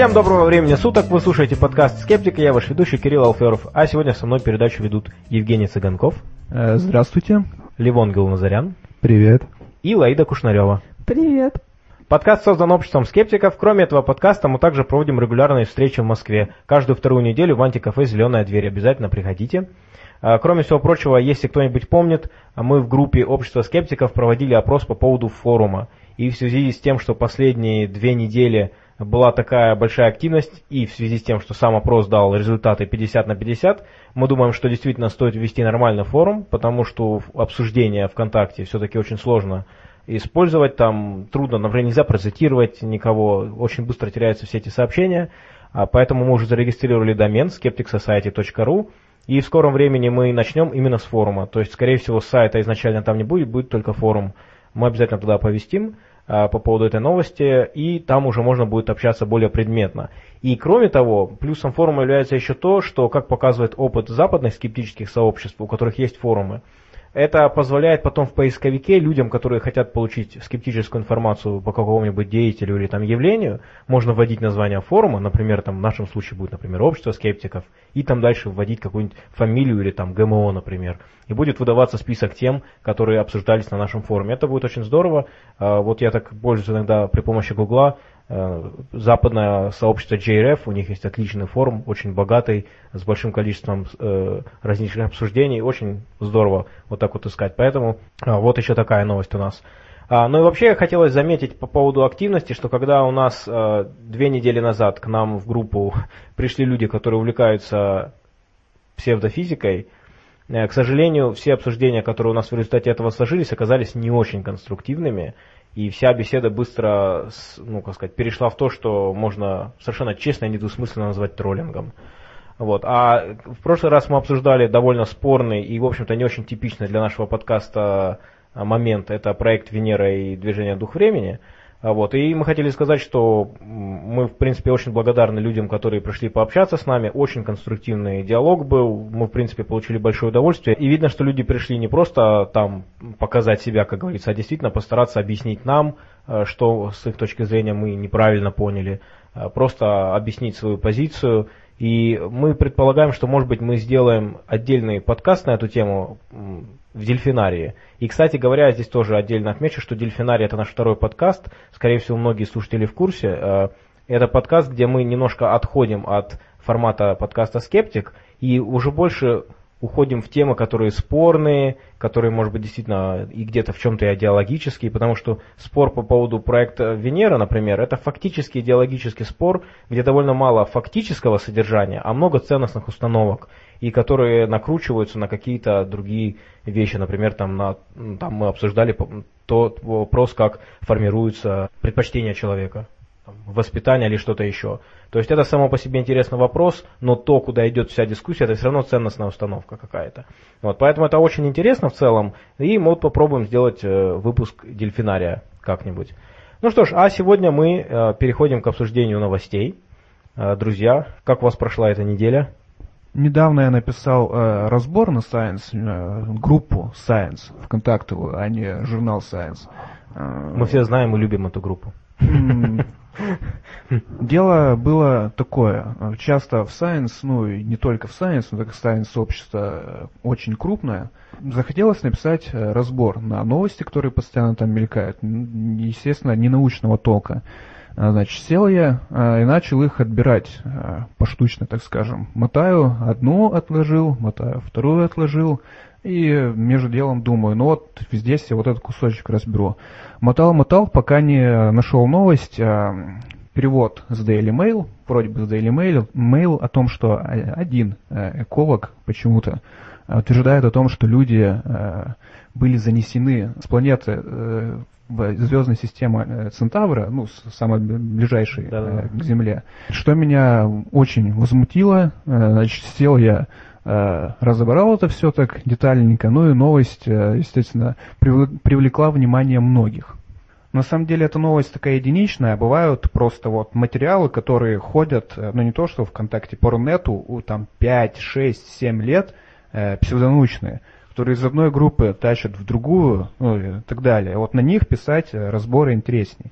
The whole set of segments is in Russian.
Всем доброго времени суток, вы слушаете подкаст «Скептика», я ваш ведущий Кирилл Алферов, а сегодня со мной передачу ведут Евгений Цыганков. Э, здравствуйте. Левон Гилназарян. Привет. И Лаида Кушнарева. Привет. Подкаст создан обществом скептиков. Кроме этого подкаста мы также проводим регулярные встречи в Москве. Каждую вторую неделю в антикафе «Зеленая дверь». Обязательно приходите. А, кроме всего прочего, если кто-нибудь помнит, мы в группе общества скептиков проводили опрос по поводу форума. И в связи с тем, что последние две недели была такая большая активность, и в связи с тем, что сам опрос дал результаты 50 на 50, мы думаем, что действительно стоит ввести нормальный форум, потому что обсуждение ВКонтакте все-таки очень сложно использовать, там трудно, например, нельзя процитировать никого, очень быстро теряются все эти сообщения, а поэтому мы уже зарегистрировали домен skepticsociety.ru, и в скором времени мы начнем именно с форума, то есть, скорее всего, сайта изначально там не будет, будет только форум. Мы обязательно туда повестим а, по поводу этой новости, и там уже можно будет общаться более предметно. И кроме того, плюсом форума является еще то, что, как показывает опыт западных скептических сообществ, у которых есть форумы, это позволяет потом в поисковике людям, которые хотят получить скептическую информацию по какому-нибудь деятелю или там явлению, можно вводить название форума, например, там в нашем случае будет, например, общество скептиков, и там дальше вводить какую-нибудь фамилию или там ГМО, например. И будет выдаваться список тем, которые обсуждались на нашем форуме. Это будет очень здорово. А, вот я так пользуюсь иногда при помощи Гугла, западное сообщество JRF, у них есть отличный форум, очень богатый, с большим количеством э, различных обсуждений, очень здорово вот так вот искать. Поэтому э, вот еще такая новость у нас. А, ну и вообще хотелось заметить по поводу активности, что когда у нас э, две недели назад к нам в группу пришли люди, которые увлекаются псевдофизикой, э, к сожалению, все обсуждения, которые у нас в результате этого сложились, оказались не очень конструктивными. И вся беседа быстро, ну, как сказать, перешла в то, что можно совершенно честно и недвусмысленно назвать троллингом. Вот. А в прошлый раз мы обсуждали довольно спорный и, в общем-то, не очень типичный для нашего подкаста момент. Это проект Венера и движение Дух Времени. А вот. И мы хотели сказать, что мы, в принципе, очень благодарны людям, которые пришли пообщаться с нами. Очень конструктивный диалог был. Мы, в принципе, получили большое удовольствие. И видно, что люди пришли не просто там показать себя, как говорится, а действительно постараться объяснить нам, э, что с их точки зрения мы неправильно поняли. Э, просто объяснить свою позицию и мы предполагаем, что, может быть, мы сделаем отдельный подкаст на эту тему в Дельфинарии. И, кстати говоря, здесь тоже отдельно отмечу, что Дельфинарий это наш второй подкаст. Скорее всего, многие слушатели в курсе. Э, это подкаст, где мы немножко отходим от формата подкаста «Скептик» и уже больше уходим в темы, которые спорные, которые, может быть, действительно и где-то в чем-то идеологические, потому что спор по поводу проекта Венера, например, это фактически идеологический спор, где довольно мало фактического содержания, а много ценностных установок, и которые накручиваются на какие-то другие вещи, например, там, на, там мы обсуждали тот вопрос, как формируются предпочтения человека воспитания или что-то еще. То есть это само по себе интересный вопрос, но то, куда идет вся дискуссия, это все равно ценностная установка какая-то. Вот, поэтому это очень интересно в целом, и мы вот попробуем сделать э, выпуск дельфинария как-нибудь. Ну что ж, а сегодня мы э, переходим к обсуждению новостей. Э, друзья, как у вас прошла эта неделя? Недавно я написал э, разбор на Science, э, группу Science, ВКонтактовую, а не журнал Science. Э, мы все знаем и любим эту группу. Дело было такое. Часто в Science, ну и не только в Science, но так как Science сообщество э, очень крупное, захотелось написать э, разбор на новости, которые постоянно там мелькают. Естественно, не научного толка. А, значит, сел я а, и начал их отбирать а, поштучно, так скажем. Мотаю одну отложил, мотаю вторую отложил, и между делом думаю, ну вот здесь я вот этот кусочек разберу. Мотал-мотал, пока не нашел новость, перевод с Daily Mail, вроде бы с Daily Mail, mail о том, что один эколог почему-то утверждает о том, что люди были занесены с планеты э, звездной системе Центавра, ну, самой ближайшей да -да. к Земле. Что меня очень возмутило, значит, сел я Э, разобрал это все так детальненько, ну и новость, э, естественно, привлекла внимание многих. На самом деле эта новость такая единичная, бывают просто вот материалы, которые ходят, э, ну не то что ВКонтакте, по Рунету, у там 5, 6, 7 лет, э, псевдонаучные, которые из одной группы тащат в другую, ну и так далее. Вот на них писать разборы интересней.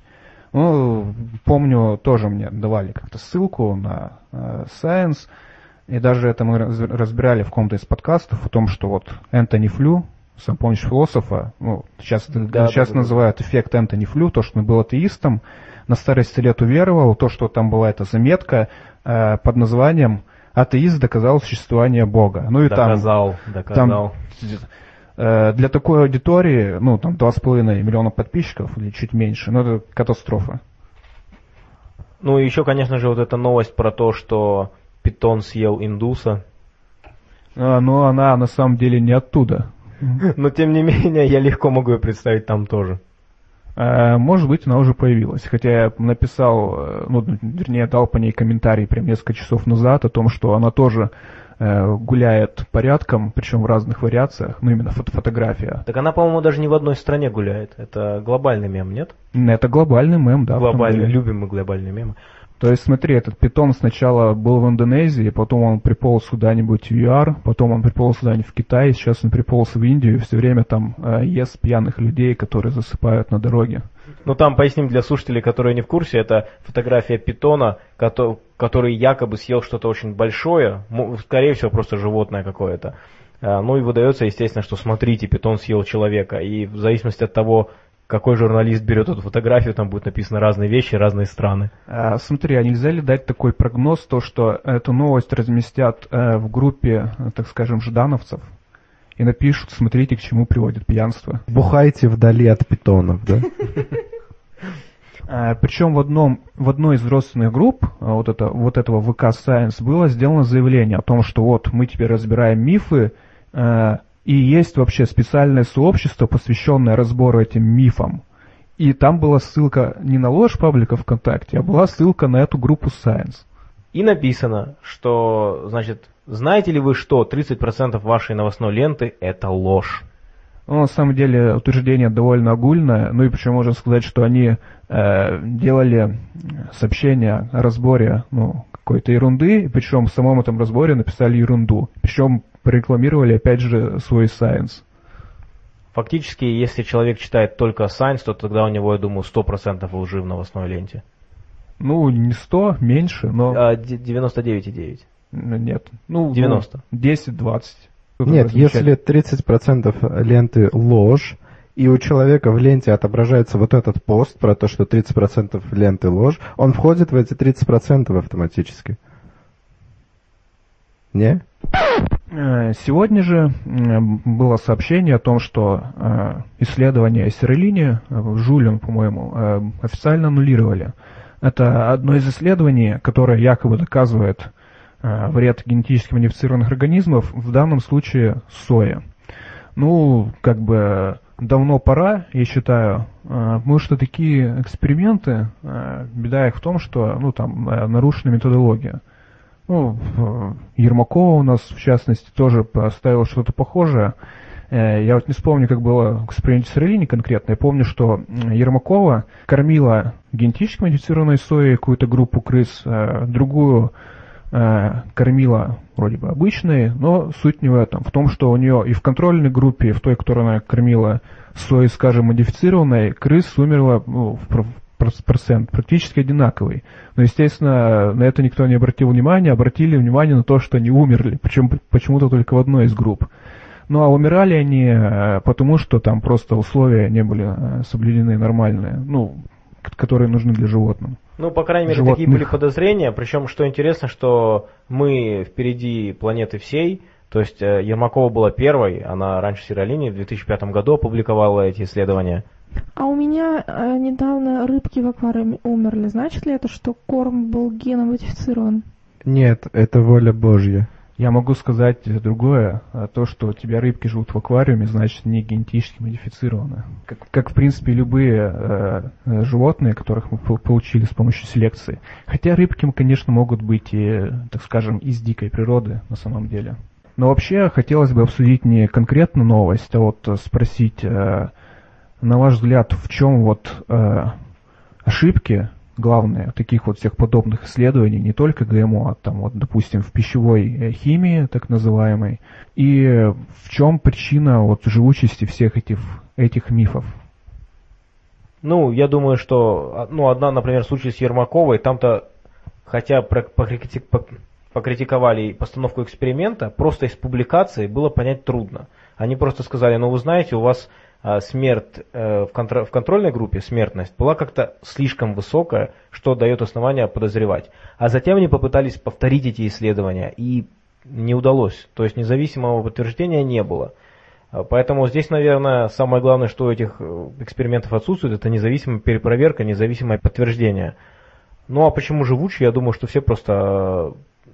Ну, помню, тоже мне давали как-то ссылку на э, Science, и даже это мы разбирали в каком-то из подкастов о том, что вот Энтони Флю, сам помнишь философа, ну, сейчас, да, сейчас да, называют да. эффект Энтони Флю, то, что он был атеистом, на старости лет уверовал, то, что там была эта заметка э, под названием «Атеист доказал существование Бога». Ну и доказал, там, доказал. Там, э, для такой аудитории, ну, там, 2,5 миллиона подписчиков или чуть меньше, ну, это катастрофа. Ну, и еще, конечно же, вот эта новость про то, что питон съел индуса. А, ну, она на самом деле не оттуда. Но, тем не менее, я легко могу ее представить там тоже. А, может быть, она уже появилась. Хотя я написал, э, ну, вернее, дал по ней комментарий прям несколько часов назад о том, что она тоже э, гуляет порядком, причем в разных вариациях, ну, именно фото фотография. Так она, по-моему, даже не в одной стране гуляет. Это глобальный мем, нет? Это глобальный мем, да. Глобальный, любим мы глобальные мемы. То есть, смотри, этот питон сначала был в Индонезии, потом он приполз куда-нибудь в ЮАР, потом он приполз куда-нибудь в Китай, сейчас он приполз в Индию и все время там э, ест пьяных людей, которые засыпают на дороге. Ну там, поясним для слушателей, которые не в курсе, это фотография питона, который якобы съел что-то очень большое, скорее всего, просто животное какое-то. А, ну и выдается, естественно, что смотрите, питон съел человека. И в зависимости от того, какой журналист берет эту фотографию, там будет написано разные вещи, разные страны. А, смотри, а нельзя ли дать такой прогноз, то, что эту новость разместят э, в группе, так скажем, ждановцев, и напишут, смотрите, к чему приводит пьянство. Бухайте вдали от питонов, да? А, Причем в, одном, в одной из родственных групп а, вот, это, вот этого ВК Science было сделано заявление о том, что вот мы теперь разбираем мифы, э, и есть вообще специальное сообщество, посвященное разбору этим мифам. И там была ссылка не на ложь паблика ВКонтакте, а была ссылка на эту группу Science. И написано, что, значит, знаете ли вы, что 30% вашей новостной ленты – это ложь? Ну, на самом деле утверждение довольно огульное, ну и причем можно сказать, что они э, делали сообщение о разборе ну, какой-то ерунды, причем в самом этом разборе написали ерунду. Причем порекламировали опять же свой Science. Фактически, если человек читает только Science, то тогда у него, я думаю, 100% лжи в новостной ленте. Ну, не 100, меньше, но... А, 99,9. Нет. Ну, 90. Ну, 10-20. Нет, если 30% ленты ложь, и у человека в ленте отображается вот этот пост про то, что 30% ленты ложь, он входит в эти 30% автоматически. Не? Э, сегодня же было сообщение о том, что э, исследование Сиролини, э, Жулин, по-моему, официально аннулировали. Это одно из исследований, которое якобы доказывает вред генетически модифицированных организмов, в данном случае соя. Ну, как бы давно пора, я считаю, потому что такие эксперименты, беда их в том, что ну, там нарушена методология. Ну, Ермакова у нас, в частности, тоже поставила что-то похожее. Э, я вот не вспомню, как было с Релини конкретно. Я помню, что Ермакова кормила генетически модифицированной соей какую-то группу крыс, э, другую э, кормила вроде бы обычной, но суть не в этом. В том, что у нее и в контрольной группе, и в той, которую она кормила соей, скажем, модифицированной, крыс умерло ну, в процент практически одинаковый. Но, естественно, на это никто не обратил внимания, обратили внимание на то, что они умерли, причем почему-то только в одной из групп. Ну а умирали они э, потому, что там просто условия не были э, соблюдены нормальные, ну, которые нужны для животных. Ну, по крайней мере, животных. такие были подозрения. Причем, что интересно, что мы впереди планеты всей. То есть э, Ермакова была первой, она раньше Сиролини в 2005 году опубликовала эти исследования. А у меня э, недавно рыбки в аквариуме умерли. Значит ли это, что корм был геномодифицирован? Нет, это воля Божья. Я могу сказать другое. А то, что у тебя рыбки живут в аквариуме, значит, не генетически модифицированы. Как, как в принципе, любые э, э животные, которых мы получили с помощью селекции. Хотя рыбки, конечно, могут быть и, так скажем, из дикой природы на самом деле. Но вообще хотелось бы обсудить не конкретно новость, а вот спросить, э, на ваш взгляд, в чем вот э, ошибки главные таких вот всех подобных исследований, не только ГМО, а там вот, допустим, в пищевой э, химии, так называемой, и в чем причина вот живучести всех этих, этих мифов? Ну, я думаю, что, а, ну, одна, например, случай с Ермаковой, там-то, хотя покритиковали постановку эксперимента, просто из публикации было понять трудно. Они просто сказали, ну, вы знаете, у вас смерть э, в, контр- в контрольной группе, смертность, была как-то слишком высокая, что дает основания подозревать. А затем они попытались повторить эти исследования, и не удалось. То есть независимого подтверждения не было. А, Поэтому здесь, наверное, самое главное, что у этих э, экспериментов отсутствует, это независимая перепроверка, независимое подтверждение. Ну а почему живучие? Я думаю, что все просто... э,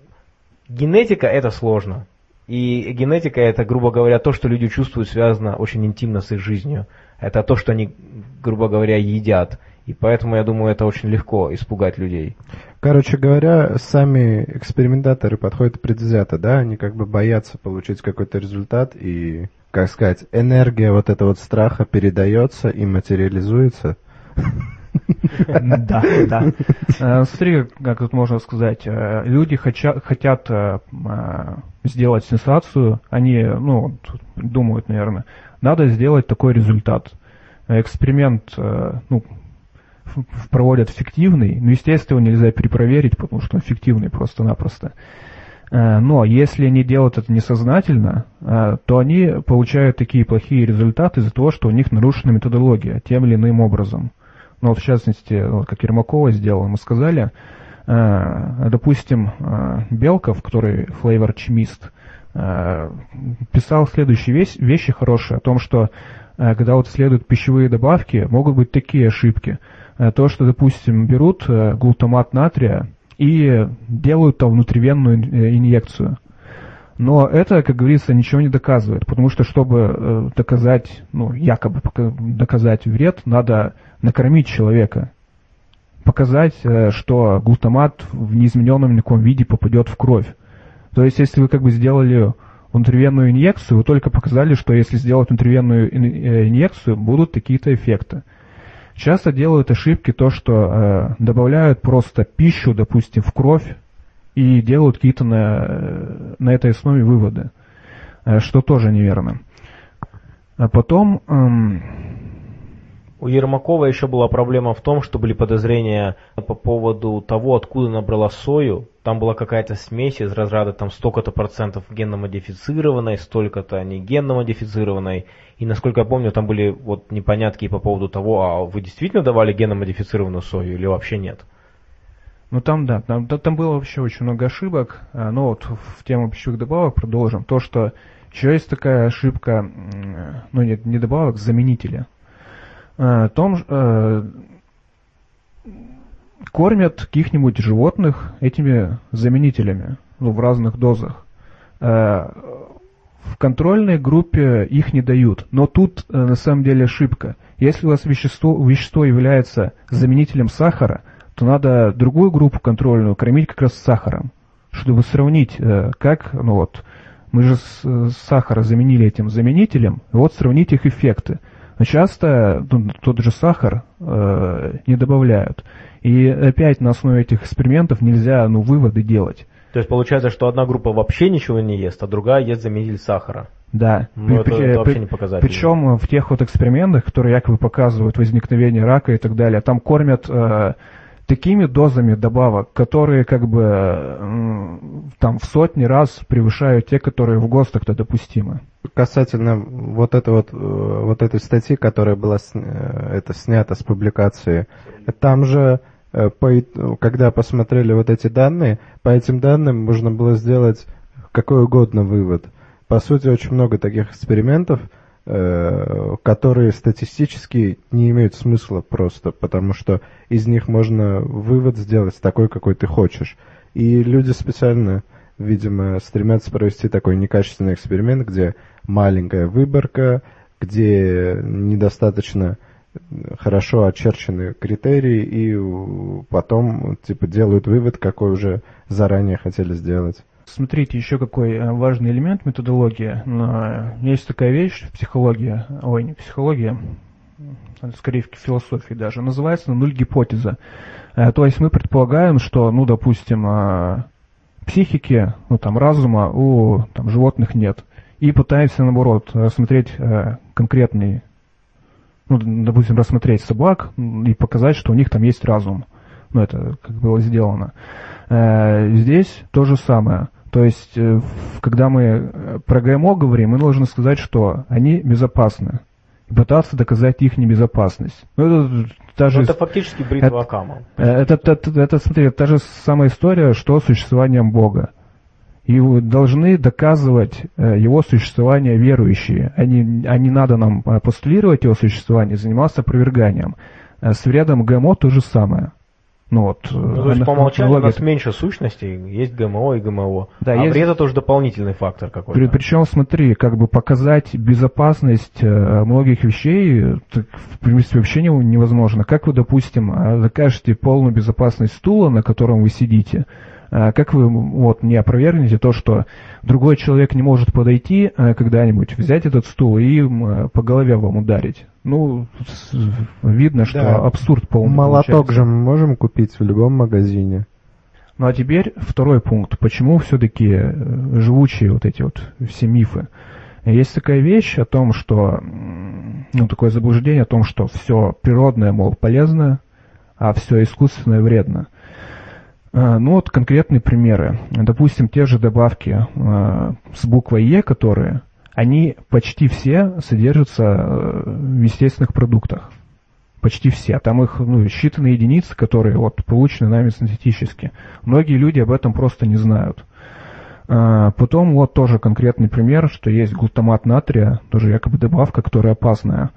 Генетика это сложно. И генетика это, грубо говоря, то, что люди чувствуют, связано очень интимно с их жизнью. Это то, что они, грубо говоря, едят. И поэтому, я думаю, это очень легко испугать людей. Короче говоря, сами экспериментаторы подходят предвзято, да? Они как бы боятся получить какой-то результат и, как сказать, энергия вот этого вот страха передается и материализуется. Да, да. Э, Смотри, как тут можно сказать, э, люди хотят э, сделать сенсацию, они, ну, думают, наверное, надо сделать такой результат. Эксперимент, ну, проводят фиктивный, но, естественно, нельзя перепроверить, потому что он фиктивный просто-напросто. Но если они делают это несознательно, то они получают такие плохие результаты из-за того, что у них нарушена методология тем или иным образом. Ну, вот в частности, вот как Ермакова сделала, мы сказали, э, допустим, э, Белков, который флейвор-чимист, э, писал следующие вещи, вещи хорошие о том, что э, когда вот следуют пищевые добавки, могут быть такие ошибки. Э, То, что, допустим, берут э, глутамат натрия и делают там внутривенную инъекцию. Но это, как говорится, ничего не доказывает, потому что, чтобы доказать, ну, якобы доказать вред, надо накормить человека. Показать, э, что глутамат в неизмененном никаком виде попадет в кровь. То есть, если вы как бы сделали внутривенную инъекцию, вы только показали, что если сделать внутривенную э, инъекцию, будут какие-то эффекты. Часто делают ошибки то, что э, добавляют просто пищу, допустим, в кровь и делают какие-то на, э, на этой основе выводы, э, что тоже неверно. А потом, эм, У Ермакова еще была проблема в том, что были подозрения по поводу того, откуда набрала сою. Там была какая-то смесь из разряда там столько-то процентов генно-модифицированной, столько-то не генно-модифицированной. И насколько я помню, там были вот непонятки по поводу того, а вы действительно давали генно-модифицированную сою или вообще нет? ну там, да, там, там было вообще очень много ошибок, А, но вот в тему пищевых добавок продолжим. То, что еще есть такая ошибка, ну нет, не добавок, заменители. Э, том, э, кормят каких-нибудь животных этими заменителями, ну, в разных дозах. Э, в контрольной группе их не дают, но тут э, на самом деле ошибка. Если у вас вещество, вещество является заменителем сахара, то надо другую группу контрольную кормить как раз с сахаром, чтобы сравнить, как, ну вот, мы же сахара заменили этим заменителем, вот сравнить их эффекты. Но часто ну, тот же сахар э, не добавляют. И опять на основе этих экспериментов нельзя ну, выводы делать. То есть получается, что одна группа вообще ничего не ест, а другая ест заменитель сахара. Да. Ну, это, это вообще не показательно. Причем в тех вот экспериментах, которые якобы показывают возникновение рака и так далее, там кормят э, такими дозами добавок, которые как бы там в сотни раз превышают те, которые в ГОСТах-то допустимы. Касательно вот, это вот, э, вот этой статьи, которая была э, это снята с публикации, там же, э, по ит- когда посмотрели вот эти данные, по этим данным можно было сделать какой угодно вывод. По сути, очень много таких экспериментов, которые статистически не имеют смысла просто, потому что из них можно вывод сделать такой, какой ты хочешь. И люди специально, видимо, стремятся провести такой некачественный эксперимент, где маленькая выборка, где недостаточно хорошо очерчены критерии, и потом типа делают вывод, какой уже заранее хотели сделать. Смотрите, еще какой э, важный элемент методологии. Есть такая вещь в психологии, ой, не психология, скорее в философии даже, называется нуль гипотеза. Э, То есть мы предполагаем, что, ну, допустим, э, психики, ну, там, разума у там, животных нет. И пытаемся, наоборот, рассмотреть конкретный ну, допустим, рассмотреть собак и показать, что у них там есть разум. Ну, это как было сделано. Э, здесь то же самое. То есть, э, когда мы э, про ГМО говорим, мы должны сказать, что они безопасны. И пытаться доказать их небезопасность. Ну, это, даже, ну, это фактически бритва это, Акама. Это, это, это, это, смотри, это та же самая история, что с существованием Бога. И должны доказывать его существование верующие. А не, а не надо нам постулировать его существование, заниматься опроверганием. С вредом ГМО то же самое. Ну, вот, ну, то есть по умолчанию у нас меньше сущностей, есть ГМО и ГМО. Да, а есть... вред это уже дополнительный фактор какой-то. При, причем, смотри, как бы показать безопасность э, многих вещей, так, в принципе, вообще невозможно. Как вы, допустим, э, докажете полную безопасность стула, на котором вы сидите, а как вы вот, не опровергнете то, что другой человек не может подойти э, когда-нибудь, взять этот стул и э, по голове вам ударить? Ну, видно, что да. абсурд полный Молоток получается. же мы можем купить в любом магазине. Ну а теперь второй пункт. Почему все-таки э, живучие вот эти вот все мифы? Есть такая вещь о том, что, ну, такое заблуждение о том, что все природное, мол, полезно, а все искусственное вредно. А, ну вот конкретные примеры. Допустим, те же добавки а, с буквой Е, которые, они почти все содержатся э, в естественных продуктах. Почти все. Там их ну, считанные единицы, которые вот, получены нами синтетически. Многие люди об этом просто не знают. А, потом вот тоже конкретный пример, что есть глутамат натрия, тоже якобы добавка, которая опасная.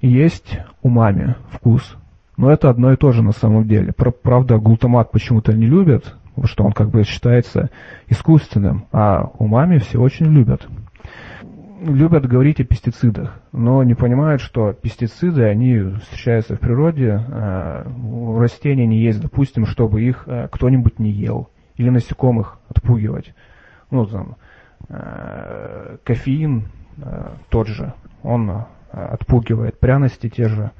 Есть умами вкус, но это одно и то же на самом деле. Правда, глутамат почему-то не любят, что он как бы считается искусственным, а умами все очень любят. Любят говорить о пестицидах, но не понимают, что пестициды, они встречаются в природе, а растения не есть, допустим, чтобы их э, кто-нибудь не ел, или насекомых отпугивать. Ну, там, э, кофеин э, тот же, он отпугивает, пряности те же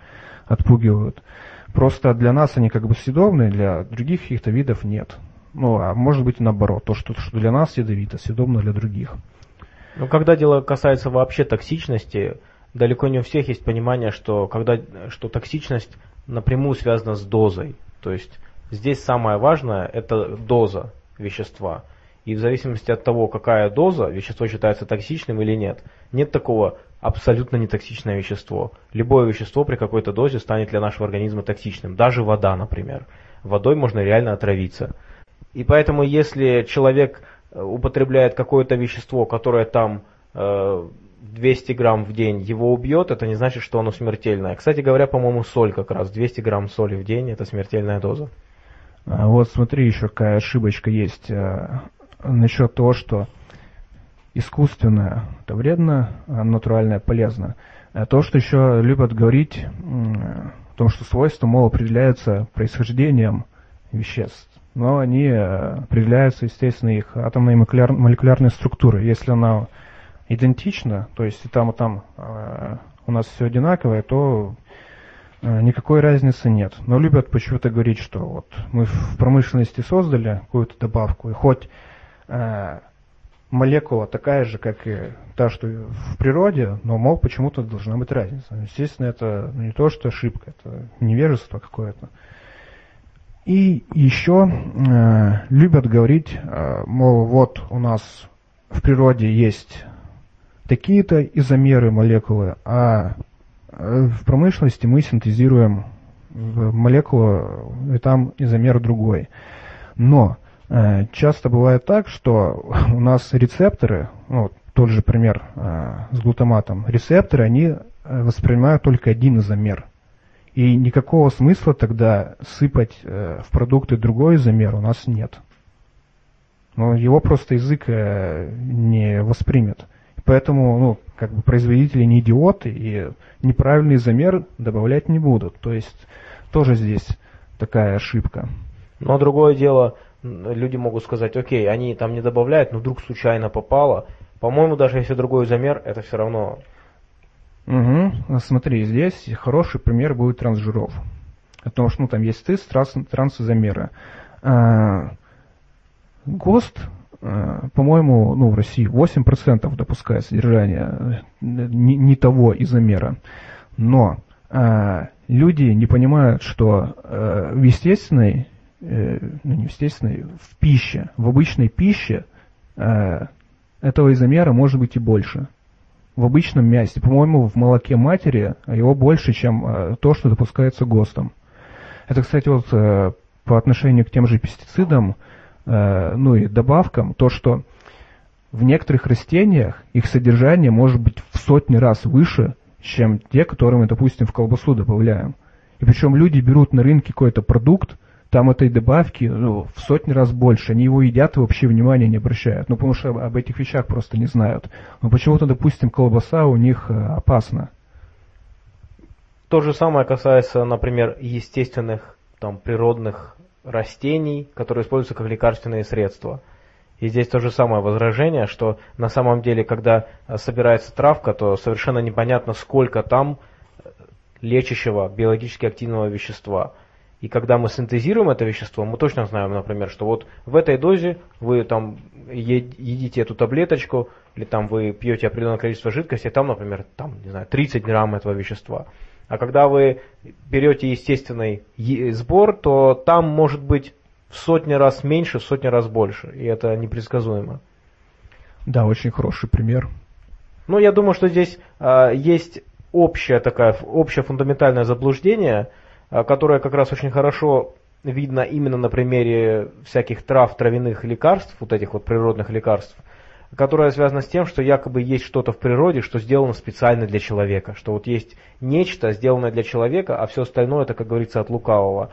отпугивают. Просто для нас они как бы съедобные, для других каких-то видов нет. Ну, а может быть наоборот, то, что, что для нас ядовито, съедобно для других. Ну, когда дело касается вообще токсичности, далеко не у всех есть понимание, что, когда, что токсичность напрямую связана с дозой. То есть здесь самое важное – это доза вещества. И в зависимости от того, какая доза, вещество считается токсичным или нет. Нет такого абсолютно нетоксичное вещество. Любое вещество при какой-то дозе станет для нашего организма токсичным. Даже вода, например. Водой можно реально отравиться. И поэтому, если человек э, употребляет какое-то вещество, которое там 200 э, грамм в день его убьет, это не значит, что оно смертельное. Кстати говоря, по-моему, соль как раз. 200 грамм соли в день – это смертельная доза. А вот смотри, еще какая ошибочка есть э, насчет того, что искусственное это вредно, а натуральное полезно. А то, что еще любят говорить о том, что свойства, мол, определяются происхождением веществ, но они э, определяются, естественно, их атомной молекуляр, молекулярной структурой. Если она идентична, то есть и там, и там э, у нас все одинаковое, то э, никакой разницы нет. Но любят почему-то говорить, что вот мы в промышленности создали какую-то добавку, и хоть молекула такая же, как и та, что в природе, но, мол, почему-то должна быть разница. Естественно, это не то, что ошибка, это невежество какое-то. И еще э, любят говорить, э, мол, вот у нас в природе есть такие-то изомеры молекулы, а э, в промышленности мы синтезируем молекулу, и там изомер другой. Но Э, часто бывает так, что у нас рецепторы, ну, тот же пример э, с глутаматом, рецепторы, они э, воспринимают только один изомер. И никакого смысла тогда сыпать в продукты другой изомер у нас нет. Но его просто язык не воспримет. Поэтому, ну, как бы производители не идиоты и неправильный изомер добавлять не будут. То есть тоже здесь такая ошибка. Но другое дело, люди могут сказать, окей, они там не добавляют, но вдруг случайно попало. По-моему, даже если другой замер, это все равно... Угу. Смотри, здесь хороший пример будет трансжиров. Потому что ну, там есть тест транс, трансизомеры. А, ГОСТ э, по-моему, ну, в России 8% допускает содержание не, не того изомера. Но э, люди не понимают, что э, в естественной, э, ну не в естественной, в пище, в обычной пище э, этого изомера может быть и больше. В обычном мясе, по-моему, в молоке матери его больше, чем э, то, что допускается ГОСТом. Это, кстати, вот э, по отношению к тем же пестицидам, э, ну и добавкам, то, что в некоторых растениях их содержание может быть в сотни раз выше, чем те, которые мы, допустим, в колбасу добавляем. И причем люди берут на рынке какой-то продукт, там этой добавки ну, в сотни раз больше. Они его едят и вообще внимания не обращают. Ну, потому что об этих вещах просто не знают. Но почему-то, допустим, колбаса у них э, опасна. То же самое касается, например, естественных, там, природных растений, которые используются как лекарственные средства. И здесь то же самое возражение, что на самом деле, когда собирается травка, то совершенно непонятно, сколько там лечащего биологически активного вещества. И когда мы синтезируем это вещество, мы точно знаем, например, что вот в этой дозе вы там едите эту таблеточку, или там вы пьете определенное количество жидкости, там, например, там, не знаю, 30 грамм этого вещества. А когда вы берете естественный сбор, то там может быть в сотни раз меньше, в сотни раз больше. И это непредсказуемо. Да, очень хороший пример. Ну, я думаю, что здесь э, есть общее такое, общее фундаментальное заблуждение, которое как раз очень хорошо видно именно на примере всяких трав, травяных лекарств, вот этих вот природных лекарств, которое связано с тем, что якобы есть что-то в природе, что сделано специально для человека, что вот есть нечто, сделанное для человека, а все остальное это, как говорится, от лукавого.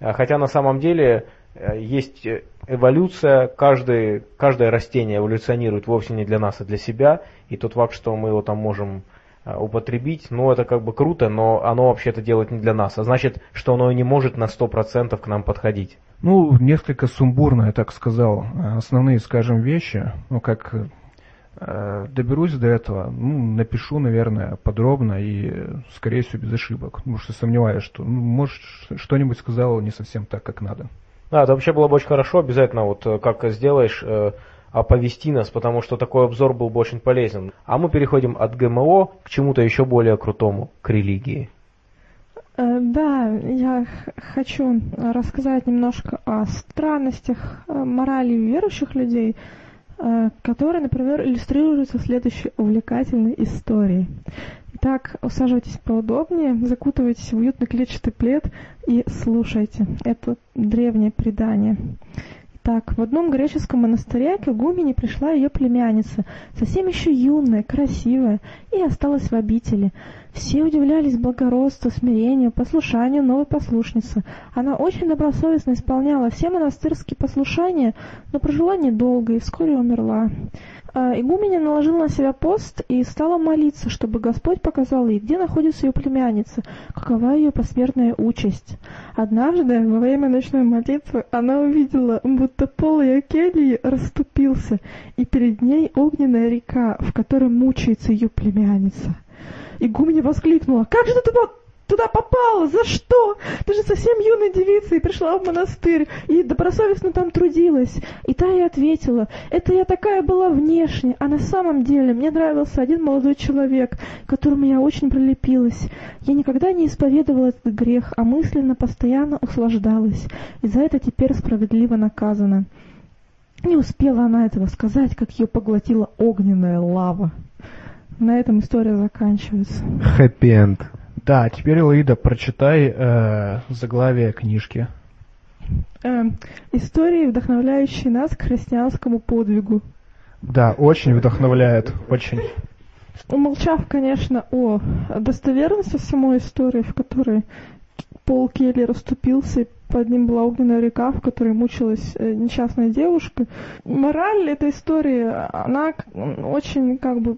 А, хотя на самом деле э, есть эволюция, каждый, каждое растение эволюционирует вовсе не для нас, а для себя, и тот факт, что мы его там можем Э, употребить, ну это как бы круто, но оно вообще-то делает не для нас, а значит, что оно не может на 100% к нам подходить. Ну, несколько сумбурно, я так сказал, основные, скажем, вещи, ну как э, доберусь до этого, ну, напишу, наверное, подробно и, скорее всего, без ошибок, потому что сомневаюсь, что, ну, может, что-нибудь сказал не совсем так, как надо. Да, это вообще было бы очень хорошо, обязательно, вот э, как сделаешь, оповести нас, потому что такой обзор был бы очень полезен. А мы переходим от ГМО к чему-то еще более крутому, к религии. Э, да, я хочу рассказать немножко о странностях э, морали верующих людей, э, которые, например, иллюстрируются следующей увлекательной историей. Итак, усаживайтесь поудобнее, закутывайтесь в уютный клетчатый плед и слушайте. Это древнее предание. Так, в одном греческом монастыре к игумене пришла ее племянница, совсем еще юная, красивая, и осталась в обители. Все удивлялись благородству, смирению, послушанию новой послушницы. Она очень добросовестно исполняла все монастырские послушания, но прожила недолго и вскоре умерла. А, игуменя наложила на себя пост и стала молиться, чтобы Господь показал ей, где находится ее племянница, какова ее посмертная участь. Однажды, во время ночной молитвы, она увидела, будто пол ее кельи расступился, и перед ней огненная река, в которой мучается ее племянница. Игуменя воскликнула, «Как же ты туда туда попала? За что? Ты же совсем юная девица и пришла в монастырь, и добросовестно там трудилась. И та ей ответила, это я такая была внешне, а на самом деле мне нравился один молодой человек, к которому я очень прилепилась. Я никогда не исповедовала этот грех, а мысленно постоянно услаждалась, и за это теперь справедливо наказана. Не успела она этого сказать, как ее поглотила огненная лава. На этом история заканчивается. Хэппи-энд. Да, теперь, Лаида, прочитай э, заглавие книжки. Э, истории, вдохновляющие нас к христианскому подвигу. Да, очень вдохновляет, очень. Умолчав, конечно, о достоверности самой истории, в которой Пол Келли расступился, и под ним была огненная река, в которой мучилась э, несчастная девушка. Мораль этой истории, она очень как бы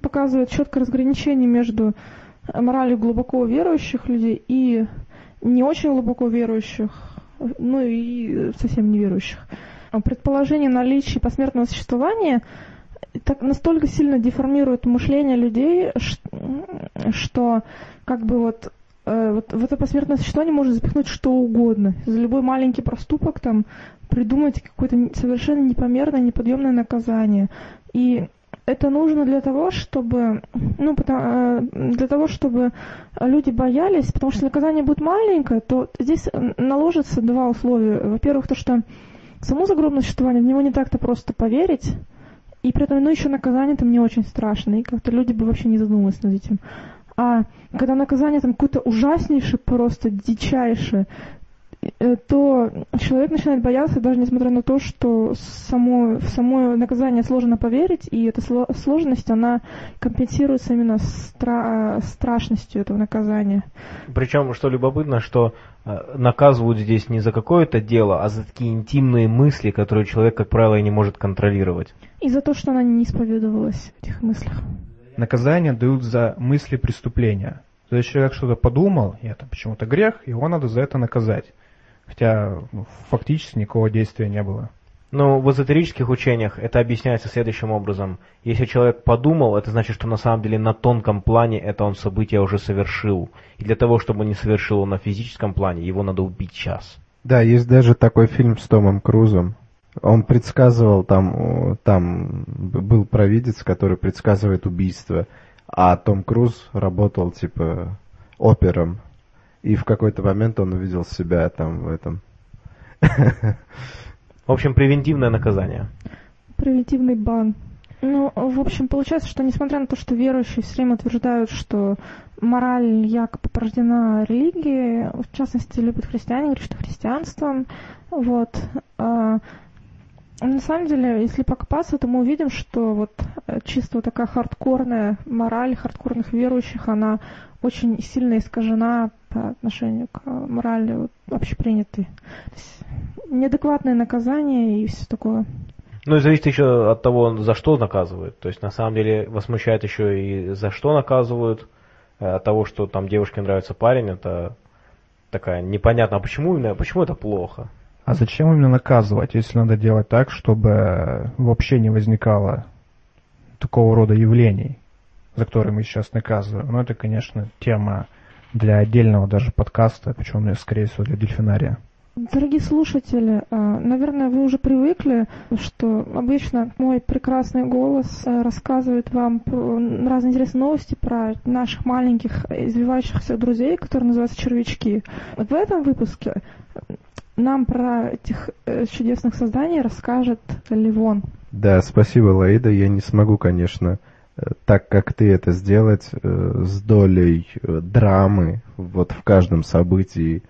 показывает четкое разграничение между морали глубоко верующих людей и не очень глубоко верующих, ну и совсем неверующих. Предположение наличия посмертного существования так настолько сильно деформирует мышление людей, что как бы вот, э, вот в это посмертное существование можно запихнуть что угодно. За любой маленький проступок там придумать какое-то совершенно непомерное, неподъемное наказание. И это нужно для того, чтобы, ну, э, для того, чтобы люди боялись, потому что наказание будет маленькое, то здесь наложится два условия. Во-первых, то, что само загробное существование, в него не так-то просто поверить, и при этом, ну, еще наказание там не очень страшное, и как-то люди бы вообще не задумывались над этим. А когда наказание там какое-то ужаснейшее, просто дичайшее, Э, то человек начинает бояться, даже несмотря на то, что само, в само наказание сложно поверить, и эта сложность, она компенсируется именно стра- страшностью этого наказания. Причем, что любопытно, что э, наказывают здесь не за какое-то дело, а за такие интимные мысли, которые человек, как правило, и не может контролировать. И за то, что она не исповедовалась в этих мыслях. Наказание дают за мысли преступления. То есть человек что-то подумал, и это почему-то грех, его надо за это наказать хотя ну, фактически никакого действия не было. Но в эзотерических учениях это объясняется следующим образом. Если человек подумал, это значит, что на самом деле на тонком плане это он событие уже совершил. И для того, чтобы не совершил он на физическом плане, его надо убить сейчас. Да, есть даже такой фильм с Томом Крузом. Он предсказывал, там, там был провидец, который предсказывает убийство, а Том Круз работал типа опером и в какой-то момент он увидел себя там в этом. В общем, превентивное наказание. Превентивный бан. Ну, в общем, получается, что несмотря на то, что верующие все время утверждают, что мораль якобы порождена религией, в частности, любят христиане, говорят, что христианством, вот, а, на самом деле, если покопаться, то мы увидим, что вот э, чисто вот такая хардкорная мораль хардкорных верующих, она очень сильно искажена по отношению к морали вот, общепринятой. То есть неадекватное наказание и все такое. Ну и зависит еще от того, за что наказывают. То есть на самом деле возмущает еще и за что наказывают. Э, от того, что там девушке нравится парень, это такая непонятно, а почему именно, почему это плохо? А зачем именно наказывать, если надо делать так, чтобы вообще не возникало такого рода явлений, за которые мы сейчас наказываем? Ну, это, конечно, тема для отдельного даже подкаста, причем, скорее всего, для дельфинария. Дорогие слушатели, а, наверное, вы уже привыкли, что обычно мой прекрасный голос а, рассказывает вам разные интересные новости про наших маленьких извивающихся друзей, которые называются червячки. В этом выпуске нам про этих э, чудесных созданий расскажет Ливон. Да, спасибо, Лаида. Я не смогу, конечно, э, так как ты это сделать э, с долей драмы вот в каждом событии.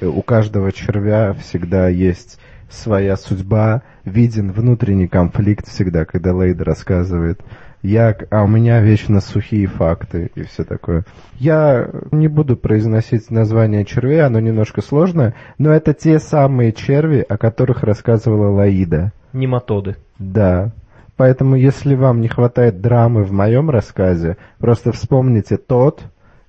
У каждого червя всегда есть своя судьба, виден внутренний конфликт всегда, когда Лейда рассказывает я, а у меня вечно сухие факты и все такое. Я не буду произносить название червей, оно немножко сложное, но это те самые черви, о которых рассказывала Лаида. Нематоды. Да. Поэтому, если вам не хватает драмы в моем рассказе, просто вспомните тот,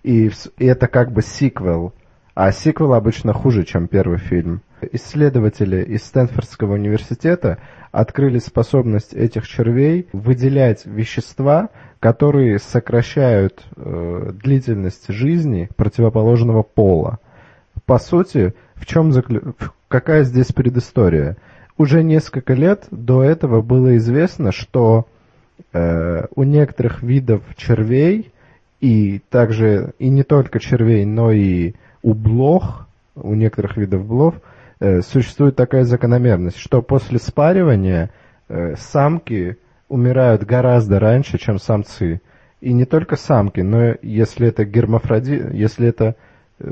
и, и это как бы сиквел. А сиквел обычно хуже, чем первый фильм. Исследователи из Стэнфордского университета открыли способность этих червей выделять вещества, которые сокращают э, длительность жизни противоположного пола. По сути, в чем заклю... какая здесь предыстория? Уже несколько лет до этого было известно, что э, у некоторых видов червей и также и не только червей, но и у блох, у некоторых видов блох – Э, существует такая закономерность, что после спаривания э, самки умирают гораздо раньше, чем самцы. И не только самки, но если это гермафродит, если это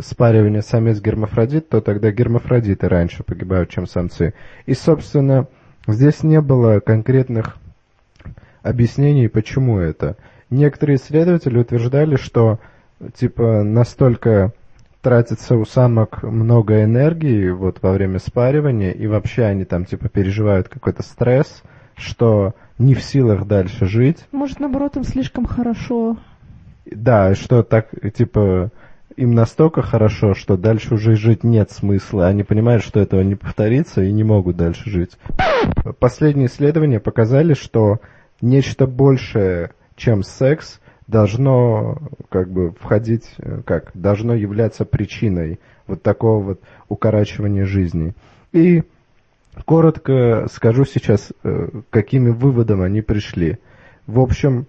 спаривание самец-гермафродит, то тогда гермафродиты раньше погибают, чем самцы. И, собственно, здесь не было конкретных объяснений, почему это. Некоторые исследователи утверждали, что типа настолько тратится у самок много энергии вот во время спаривания, и вообще они там типа переживают какой-то стресс, что не в силах дальше жить. Может, наоборот, им слишком хорошо. Да, что так, типа, им настолько хорошо, что дальше уже жить нет смысла. Они понимают, что этого не повторится и не могут дальше жить. Последние исследования показали, что нечто большее, чем секс, должно как бы входить, э, как должно являться причиной вот такого вот укорачивания жизни. И Коротко скажу сейчас, э, какими выводом они пришли. В общем,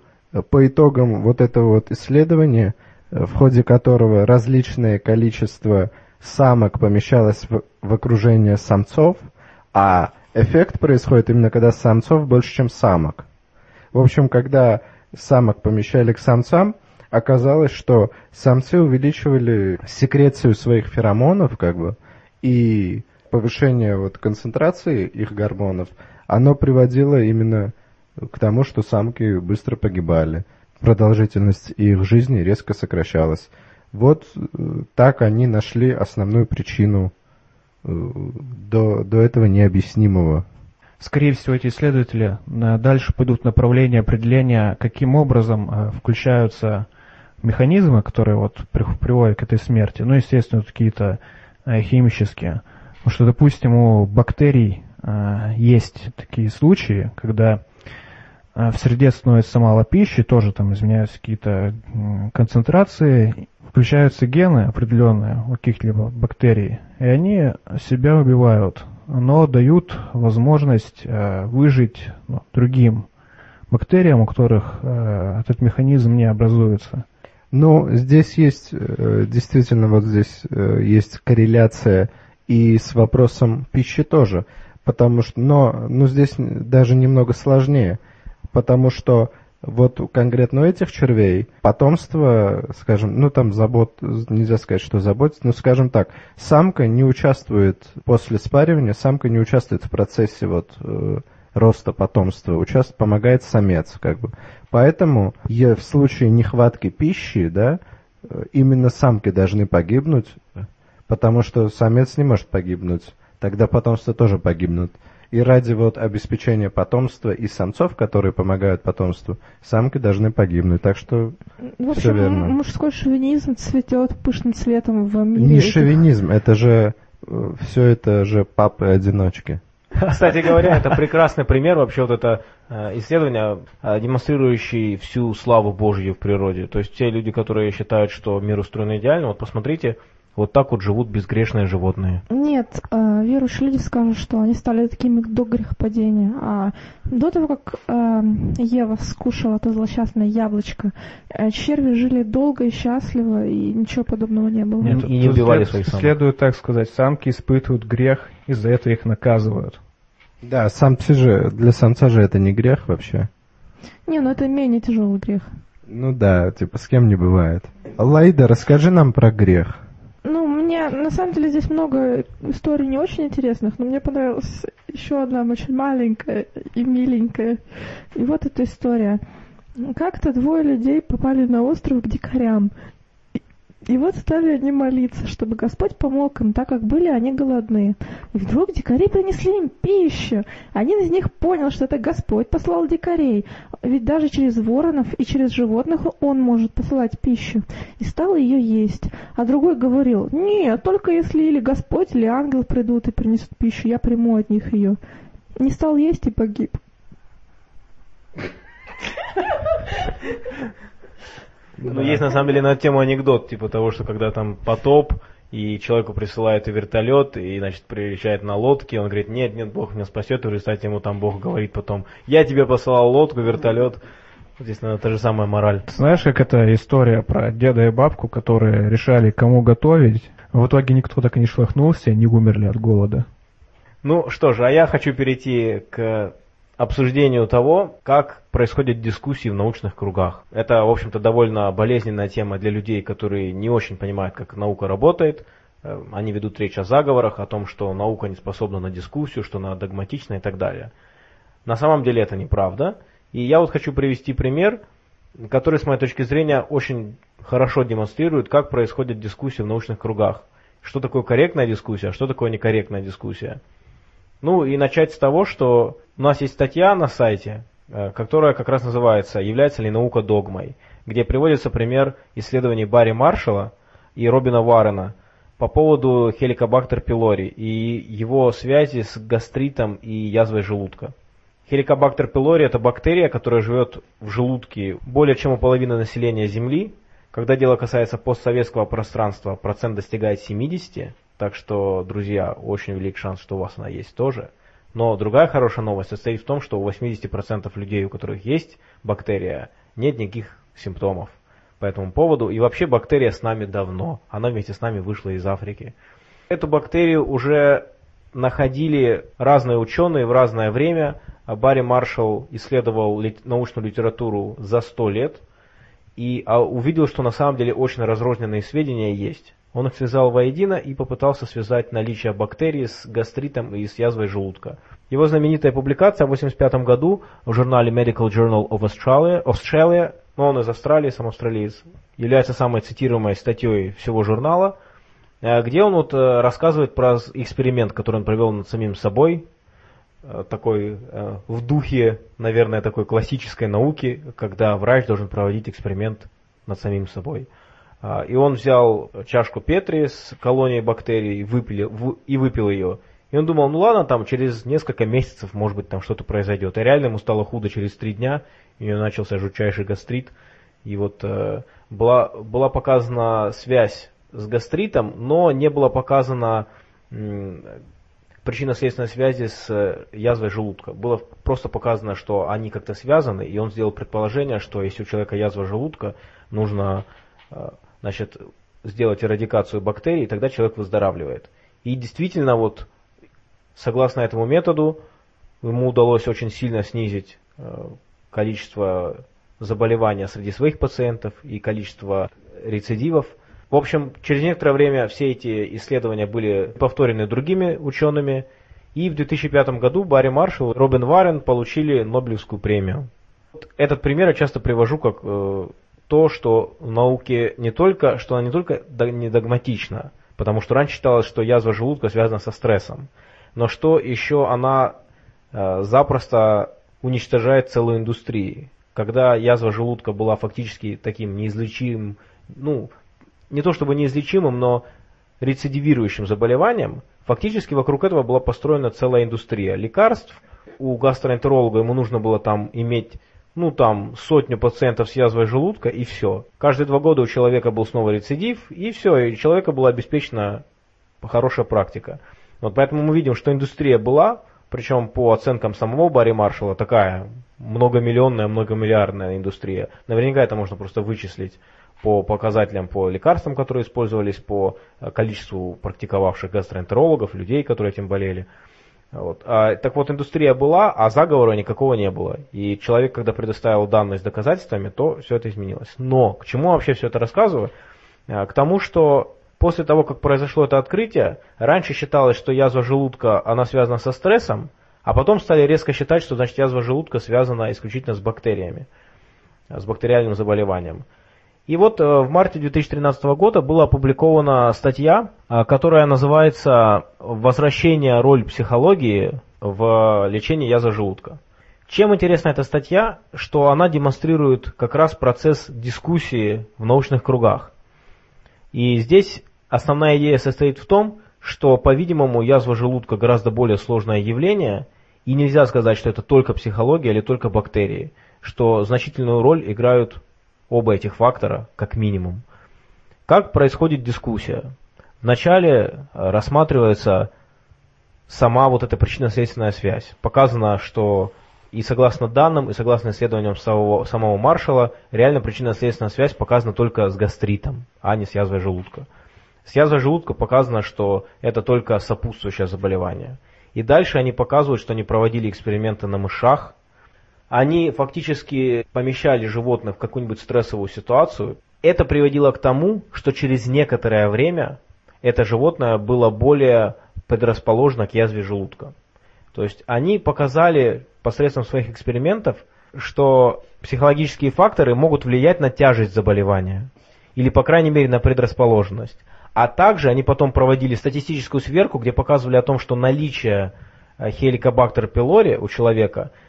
по итогам вот этого вот исследования, э, в ходе которого различное количество самок помещалось в, в окружение самцов, а эффект происходит именно когда самцов больше, чем самок. В общем, когда самок помещали к самцам, оказалось, что самцы увеличивали секрецию своих феромонов, как бы, и повышение вот концентрации их гормонов, оно приводило именно к тому, что самки быстро погибали. Продолжительность их жизни резко сокращалась. Вот э, так они нашли основную причину э, до, до этого необъяснимого. Скорее всего, эти исследователи э, дальше пойдут в направление определения, каким образом включаются механизмы, которые вот приводят к этой смерти. Ну, естественно, какие-то химические. Потому что, допустим, у бактерий есть такие случаи, когда в среде становится мало пищи, тоже там изменяются какие-то концентрации, включаются гены определенные у каких-либо бактерий, и они себя убивают, но дают возможность э, выжить ну, другим бактериям, у которых э, этот механизм не образуется. Ну, здесь есть, э, действительно, вот здесь есть корреляция и с вопросом пищи тоже, потому что, но, но здесь даже немного сложнее, потому что вот конкретно у этих червей потомство, скажем, ну там забот, нельзя сказать, что заботится, но скажем так, самка не участвует после спаривания, самка не участвует в процессе вот э, роста потомства, участвует, помогает самец, как бы. Поэтому в случае нехватки пищи, да, э, именно самки должны погибнуть, потому что самец не может погибнуть, тогда потомство тоже погибнут. И ради вот обеспечения потомства и самцов, которые помогают потомству, самки должны погибнуть. Так что в общем, все верно. мужской шовинизм цветет пышным цветом в мире. Не этих... шовинизм, это же э, все это же папы-одиночки. Кстати говоря, это прекрасный пример вообще вот это э, исследование, э, демонстрирующее всю славу Божью в природе. То есть те люди, которые считают, что мир устроен идеально, вот посмотрите, вот так вот живут безгрешные животные. Нет, э, верующие люди скажут, что они стали такими до грехопадения. А до того, как э, Ева скушала это злосчастное яблочко, э, черви жили долго и счастливо, и ничего подобного не было. Нет, и не убивали своих самок. Следует так сказать, самки испытывают грех, и за это их наказывают. Да, самцы же, для самца же это не грех вообще. Не, ну это менее тяжелый грех. Ну да, типа с кем не бывает. Лайда, расскажи нам про грех. Мне на самом деле здесь много историй не очень интересных, но мне понравилась еще одна очень маленькая и миленькая. И вот эта история. Как-то двое людей попали на остров к дикарям. И вот стали они молиться, чтобы Господь помог им, так как были они голодные. И вдруг дикари принесли им пищу. Один из них понял, что это Господь послал дикарей. Ведь даже через воронов и через животных он может посылать пищу. И стал ее есть. А другой говорил, нет, только если или Господь, или ангел придут и принесут пищу, я приму от них ее. Не стал есть и погиб. Ну, есть на самом деле на тему анекдот, типа того, что когда там потоп, и человеку присылают вертолет, и, значит, приезжает на лодке, он говорит, нет, нет, Бог меня спасет, и в результате ему там Бог говорит потом, я тебе посылал лодку, вертолет. Здесь, наверное, та же самая мораль. Знаешь, как эта история про деда и бабку, которые решали, кому готовить, в итоге никто так и не шлахнулся, не умерли от голода. Ну что же, а я хочу перейти к обсуждению того, как происходят дискуссии в научных кругах. Это, в общем-то, довольно болезненная тема для людей, которые не очень понимают, как наука работает. Э, они ведут речь о заговорах, о том, что наука не способна на дискуссию, что она догматична и так далее. На самом деле это неправда. И я вот хочу привести пример, который, с моей точки зрения, очень хорошо демонстрирует, как происходят дискуссии в научных кругах. Что такое корректная дискуссия, а что такое некорректная дискуссия. Ну и начать с того, что у нас есть статья на сайте, э, которая как раз называется «Является ли наука догмой?», где приводится пример исследований Барри Маршалла и Робина Варрена по поводу хеликобактер пилори и его связи с гастритом и язвой желудка. Хеликобактер пилори – это бактерия, которая живет в желудке более чем у половины населения Земли. Когда дело касается постсоветского пространства, процент достигает 70, так что, друзья, очень велик шанс, что у вас она есть тоже. Но другая хорошая новость состоит в том, что у 80% людей, у которых есть бактерия, нет никаких симптомов по этому поводу. И вообще бактерия с нами давно. Она вместе с нами вышла из Африки. Эту бактерию уже находили разные ученые в разное время. Барри Маршалл исследовал научную литературу за 100 лет и а, увидел, что на самом деле очень разрозненные сведения есть. Он их связал воедино и попытался связать наличие бактерий с гастритом и с язвой желудка. Его знаменитая публикация в 1985 году в журнале Medical Journal of Australia, Australia но он из Австралии, сам австралиец, является самой цитируемой статьей всего журнала, э, где он вот э, рассказывает про эксперимент, который он провел над самим собой, э, такой в духе, наверное, такой классической науки, когда врач должен проводить эксперимент над самим собой. А, и он взял чашку Петри с колонией бактерий и выпил, и выпил ее. И он думал, ну ладно, там через несколько месяцев, может быть, там что-то произойдет. И реально ему стало худо через три дня, у него начался жутчайший гастрит. И вот э, была, была показана связь с гастритом, но не была показана м, причинно-следственной связи с э, язвой желудка. Было просто показано, что они как-то связаны, и он сделал предположение, что если у человека язва желудка, нужно э, значит, сделать эрадикацию бактерий, и тогда человек выздоравливает. И действительно, вот, согласно этому методу, ему удалось очень сильно снизить э, количество заболевания среди своих пациентов и количество рецидивов. В общем, через некоторое время все эти исследования были повторены другими учеными, и в 2005 году Барри Маршалл и Робин Варен получили Нобелевскую премию. Этот пример я часто привожу как э, то, что в науке не только, что она не только не догматична, потому что раньше считалось, что язва желудка связана со стрессом, но что еще она э, запросто уничтожает целую индустрию. Когда язва желудка была фактически таким неизлечимым, ну, не то чтобы неизлечимым, но рецидивирующим заболеванием, фактически вокруг этого была построена целая индустрия лекарств. У гастроэнтеролога ему нужно было там иметь ну там сотню пациентов с язвой желудка и все. Каждые два года у человека был снова рецидив и все, и человека была обеспечена хорошая практика. Вот поэтому мы видим, что индустрия была, причем по оценкам самого Барри Маршалла такая многомиллионная, многомиллиардная индустрия. Наверняка это можно просто вычислить по показателям по лекарствам, которые использовались, по количеству практиковавших гастроэнтерологов, людей, которые этим болели. Вот. А, так вот, индустрия была, а заговора никакого не было. И человек, когда предоставил данные с доказательствами, то все это изменилось. Но к чему вообще все это рассказываю? А, к тому, что после того, как произошло это открытие, раньше считалось, что язва желудка, она связана со стрессом, а потом стали резко считать, что значит язва желудка связана исключительно с бактериями, с бактериальным заболеванием. И вот э, в марте 2013 года была опубликована статья, э, которая называется «Возвращение роль психологии в лечении язва желудка». Чем интересна эта статья, что она демонстрирует как раз процесс дискуссии в научных кругах. И здесь основная идея состоит в том, что, по-видимому, язва желудка гораздо более сложное явление, и нельзя сказать, что это только психология или только бактерии, что значительную роль играют оба этих фактора как минимум. Как происходит дискуссия? Вначале э, рассматривается сама вот эта причинно-следственная связь. Показано, что и согласно данным, и согласно исследованиям самого, самого Маршала, реально причинно-следственная связь показана только с гастритом, а не с язвой желудка. С язвой желудка показано, что это только сопутствующее заболевание. И дальше они показывают, что они проводили эксперименты на мышах, они фактически помещали животных в какую-нибудь стрессовую ситуацию. Это приводило к тому, что через некоторое время это животное было более предрасположено к язве желудка. То есть они показали посредством своих экспериментов, что психологические факторы могут влиять на тяжесть заболевания или, по крайней мере, на предрасположенность. А также они потом проводили статистическую сверку, где показывали о том, что наличие хеликобактер пилори у человека –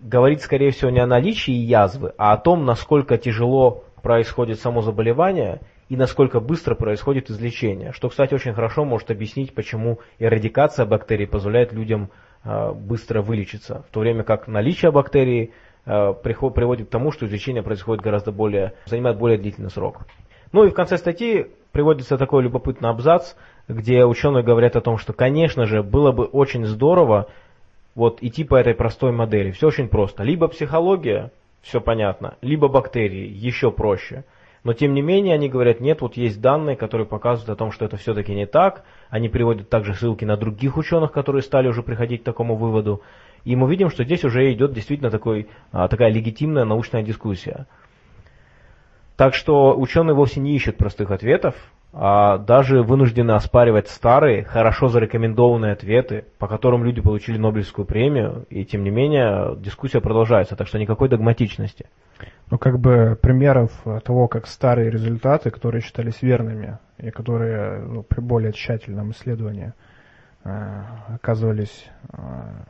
говорит, скорее всего, не о наличии язвы, а о том, насколько тяжело происходит само заболевание и насколько быстро происходит излечение. Что, кстати, очень хорошо может объяснить, почему эрадикация бактерий позволяет людям э, быстро вылечиться, в то время как наличие бактерий приход, приводит к тому, что излечение происходит гораздо более, занимает более длительный срок. Ну и в конце статьи приводится такой любопытный абзац, где ученые говорят о том, что, конечно же, было бы очень здорово, вот идти по этой простой модели. Все очень просто. Либо психология, все понятно, либо бактерии, еще проще. Но тем не менее они говорят, нет, вот есть данные, которые показывают о том, что это все-таки не так. Они приводят также ссылки на других ученых, которые стали уже приходить к такому выводу. И мы видим, что здесь уже идет действительно такой, а, такая легитимная научная дискуссия. Так что ученые вовсе не ищут простых ответов, даже вынуждены оспаривать старые, хорошо зарекомендованные ответы, по которым люди получили Нобелевскую премию, и тем не менее дискуссия продолжается, так что никакой догматичности. Ну, как бы примеров того, как старые результаты, которые считались верными, и которые ну, при более тщательном исследовании э, оказывались э,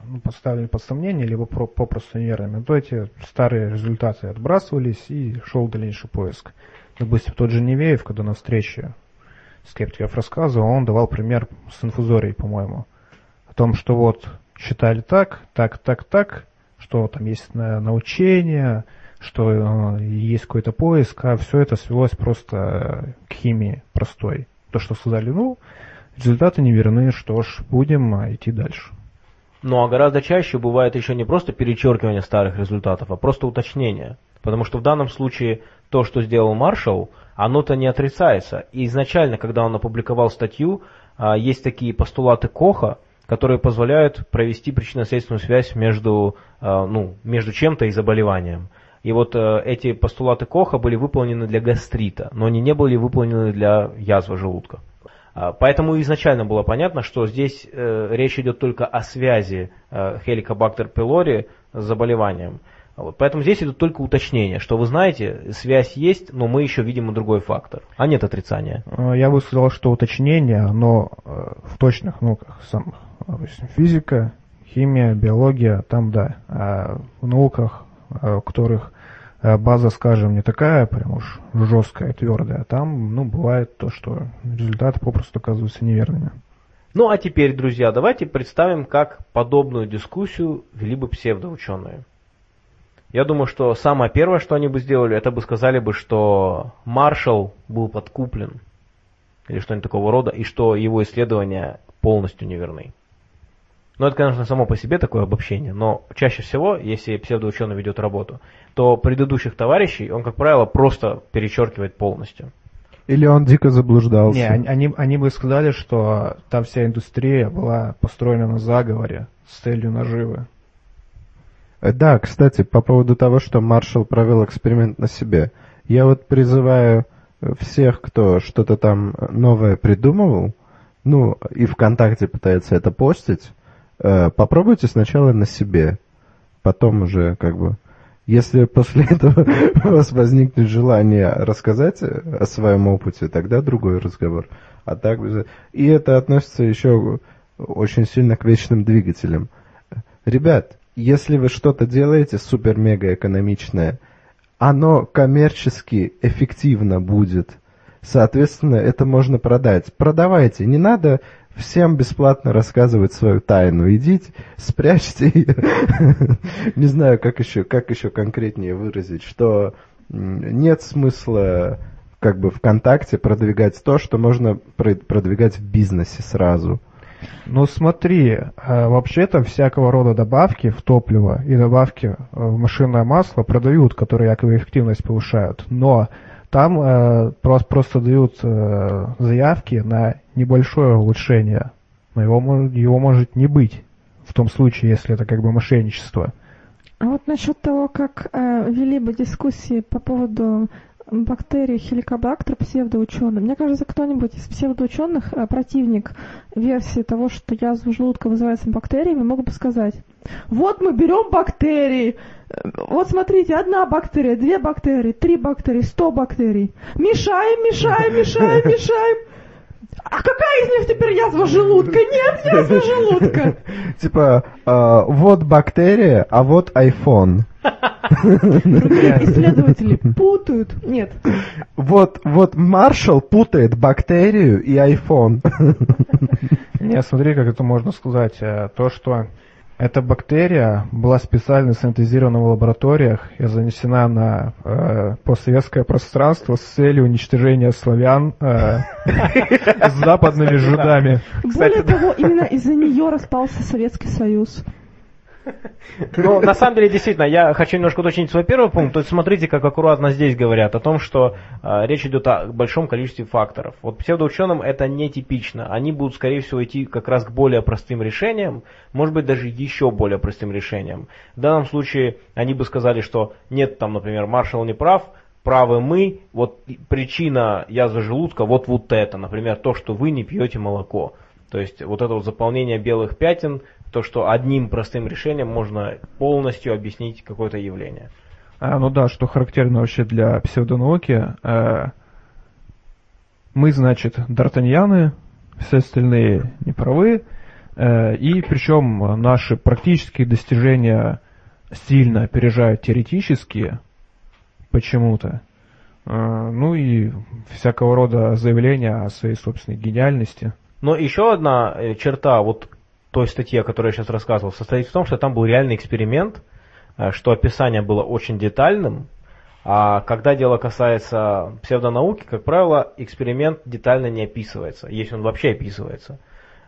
ну, поставлены под сомнение, либо про, попросту неверными, то эти старые результаты отбрасывались и шел дальнейший поиск. Допустим, тот же Невеев, когда на встрече скептиков рассказывал, он давал пример с инфузорией, по-моему, о том, что вот считали так, так, так, так, что там есть научение, что э, есть какой-то поиск, а все это свелось просто к химии простой. То, что сказали, ну, результаты не верны, что ж, будем а, идти дальше. Ну а гораздо чаще бывает еще не просто перечеркивание старых результатов, а просто уточнение. Потому что в данном случае то, что сделал Маршалл, оно-то не отрицается. И изначально, когда он опубликовал статью, а, есть такие постулаты Коха, которые позволяют провести причинно-следственную связь между, а, ну, между чем-то и заболеванием. И вот э, эти постулаты Коха были выполнены для гастрита, но они не были выполнены для язвы желудка. А, поэтому изначально было понятно, что здесь э, речь идет только о связи э, Helicobacter pylori с заболеванием. Вот. Поэтому здесь идут только уточнения, что вы знаете, связь есть, но мы еще видим и другой фактор, а нет отрицания. Э, я бы сказал, что уточнение, оно э, в точных науках самых, физика, химия, биология, там да, а в науках, э, у которых база, скажем, не такая прям уж жесткая, твердая, там, ну, бывает то, что результаты попросту оказываются неверными. Ну, а теперь, друзья, давайте представим, как подобную дискуссию вели бы псевдоученые. Я думаю, что самое первое, что они бы сделали, это бы сказали бы, что Маршалл был подкуплен или что-нибудь такого рода, и что его исследования полностью неверны. Ну, это, конечно, само по себе такое обобщение, но чаще всего, если псевдоученый ведет работу, то предыдущих товарищей он, как правило, просто перечеркивает полностью. Или он дико заблуждался. Не, они, они бы сказали, что там вся индустрия была построена на заговоре с целью наживы. Э, да, кстати, по поводу того, что Маршалл провел эксперимент на себе. Я вот призываю э, всех, кто что-то там новое придумывал, ну, и ВКонтакте пытается это постить, э, попробуйте сначала на себе, потом уже как бы... Если после этого у вас возникнет желание рассказать о своем опыте, тогда другой разговор. А так, и это относится еще очень сильно к вечным двигателям. Ребят, если вы что-то делаете супер-мега экономичное, оно коммерчески эффективно будет. Соответственно, это можно продать. Продавайте. Не надо всем бесплатно рассказывать свою тайну. Идите, спрячьте ее. Не знаю, как еще, как еще конкретнее выразить, что нет смысла как бы ВКонтакте продвигать то, что можно продвигать в бизнесе сразу. Ну смотри, э, вообще-то всякого рода добавки в топливо и добавки э, в машинное масло продают, которые якобы эффективность повышают, но там э, просто, просто дают э, заявки на небольшое улучшение, но его, его может не быть в том случае, если это как бы мошенничество. А вот насчет того, как э, вели бы дискуссии по поводу бактерии хеликобактер псевдоученый. Мне кажется, кто-нибудь из псевдоученых, э, противник версии того, что язва желудка вызывается бактериями, мог бы сказать, вот мы берем бактерии, э, вот смотрите, одна бактерия, две бактерии, три бактерии, сто бактерий. Мешаем, мешаем, мешаем, мешаем. А какая из них теперь язва желудка? Нет язва желудка. Типа, а, вот бактерия, а вот iPhone. Исследователи путают. Нет. Вот, вот Маршал путает бактерию и iPhone. Не, смотри, как это можно сказать. Э, то, что эта бактерия была специально синтезирована в лабораториях и занесена на э, постсоветское пространство с целью уничтожения славян э, с западными жидами. Более того, именно из-за нее распался Советский Союз. Ну, на самом деле, действительно, я хочу немножко уточнить свой первый пункт. То есть, смотрите, как аккуратно здесь говорят о том, что э, речь идет о большом количестве факторов. Вот псевдоученым это нетипично. Они будут, скорее всего, идти как раз к более простым решениям, может быть, даже еще более простым решениям. В данном случае они бы сказали, что нет, там, например, маршал не прав, правы мы, вот причина язвы желудка, вот вот это, например, то, что вы не пьете молоко. То есть вот это вот заполнение белых пятен, то, что одним простым решением можно полностью объяснить какое-то явление. А, ну да, что характерно вообще для псевдонауки. А, мы, значит, д'Артаньяны, все остальные неправы, а, и причем наши практические достижения сильно опережают теоретические почему-то. А, ну и всякого рода заявления о своей собственной гениальности – но еще одна э, черта вот той статьи, о которой я сейчас рассказывал, состоит в том, что там был реальный эксперимент, э, что описание было очень детальным, а когда дело касается псевдонауки, как правило, эксперимент детально не описывается, если он вообще описывается.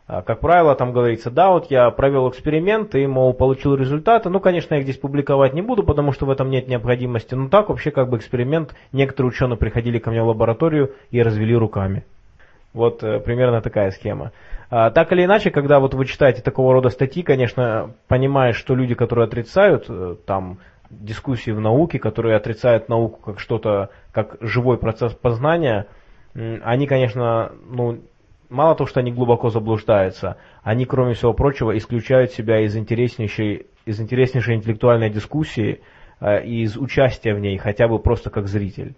А, как правило, там говорится, да, вот я провел эксперимент и, мол, получил результаты. Ну, конечно, я их здесь публиковать не буду, потому что в этом нет необходимости. Но так вообще как бы эксперимент. Некоторые ученые приходили ко мне в лабораторию и развели руками. Вот э, примерно такая схема. А, так или иначе, когда вот вы читаете такого рода статьи, конечно, понимаешь, что люди, которые отрицают э, там дискуссии в науке, которые отрицают науку как что-то, как живой процесс познания, они, конечно, ну, мало того, что они глубоко заблуждаются, они, кроме всего прочего, исключают себя из интереснейшей, из интереснейшей интеллектуальной дискуссии, э, из участия в ней, хотя бы просто как зритель.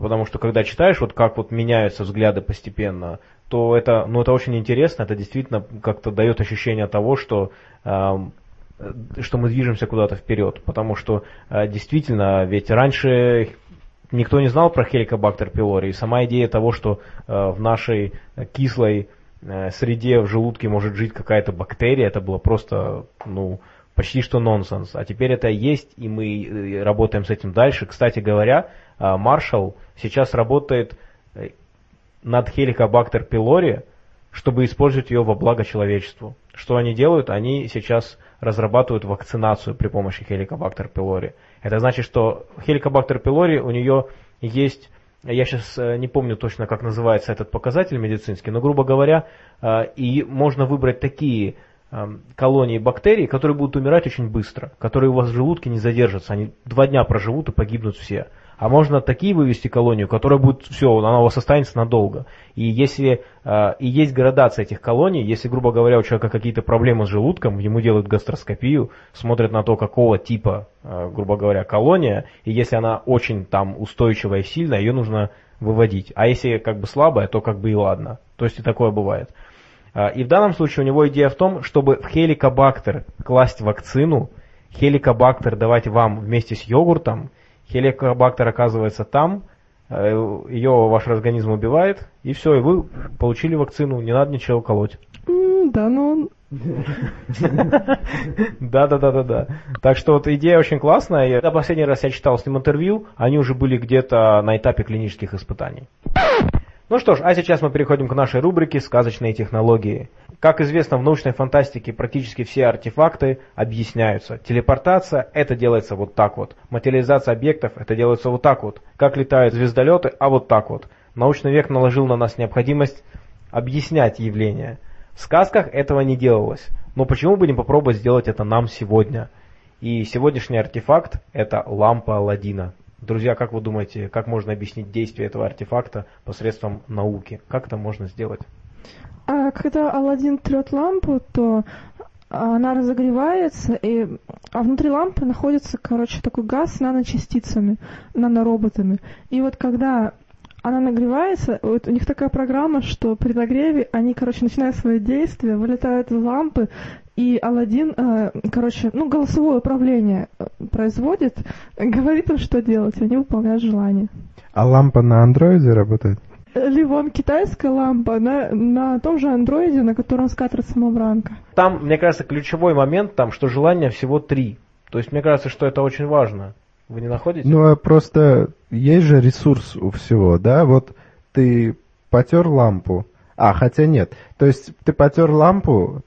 Потому что когда читаешь, вот как вот меняются взгляды постепенно, то это, ну, это очень интересно, это действительно как-то дает ощущение того, что, э, что мы движемся куда-то вперед. Потому что э, действительно, ведь раньше никто не знал про хеликобактер пилори. И сама идея того, что э, в нашей кислой среде в желудке может жить какая-то бактерия, это было просто, ну, почти что нонсенс. А теперь это есть, и мы работаем с этим дальше. Кстати говоря, Маршал сейчас работает э, над Helicobacter pylori, чтобы использовать ее во благо человечеству. Что они делают? Они сейчас разрабатывают вакцинацию при помощи Helicobacter pylori. Это значит, что Helicobacter pylori у нее есть я сейчас э, не помню точно, как называется этот показатель медицинский, но, грубо говоря, и можно выбрать такие Эм, колонии бактерий, которые будут умирать очень быстро, которые у вас в желудке не задержатся, они два дня проживут и погибнут все. А можно такие вывести колонию, которая будет, все, она у вас останется надолго. И если э, и есть градация этих колоний, если, грубо говоря, у человека какие-то проблемы с желудком, ему делают гастроскопию, смотрят на то, какого типа, э, грубо говоря, колония, и если она очень там устойчивая и сильная, ее нужно выводить. А если как бы слабая, то как бы и ладно. То есть и такое бывает. А, и в данном случае у него идея в том, чтобы в хеликобактер класть вакцину, хеликобактер давать вам вместе с йогуртом, хеликобактер оказывается там, э, ее ваш организм убивает, и все, и вы получили вакцину, не надо ничего колоть. Да, ну... Да, да, да, да, да. Так что вот идея очень классная. Когда последний раз я читал с ним интервью, они уже были где-то на этапе клинических испытаний. Ну что ж, а сейчас мы переходим к нашей рубрике «Сказочные технологии». Как известно, в научной фантастике практически все артефакты объясняются. Телепортация – это делается вот так вот. Материализация объектов – это делается вот так вот. Как летают звездолеты – а вот так вот. Научный век наложил на нас необходимость объяснять явления. В сказках этого не делалось. Но почему бы не попробовать сделать это нам сегодня? И сегодняшний артефакт – это лампа Алладина. Друзья, как вы думаете, как можно объяснить действие этого артефакта посредством науки? Как это можно сделать? А когда Алладин трет лампу, то она разогревается, и, а внутри лампы находится, короче, такой газ с наночастицами, нанороботами. И вот когда она нагревается, вот у них такая программа, что при нагреве они, короче, начинают свое действие, вылетают из лампы, и Алладин, э, короче, ну, голосовое управление э, производит, говорит им, что делать, и они выполняют желание. А лампа на андроиде работает? Ливон китайская лампа на, на том же андроиде, на котором скатер самобранка. Там, мне кажется, ключевой момент, там, что желания всего три. То есть, мне кажется, что это очень важно. Вы не находите? Ну, а просто есть же ресурс у всего, да? Вот ты потер лампу. А, хотя нет. То есть ты потер лампу,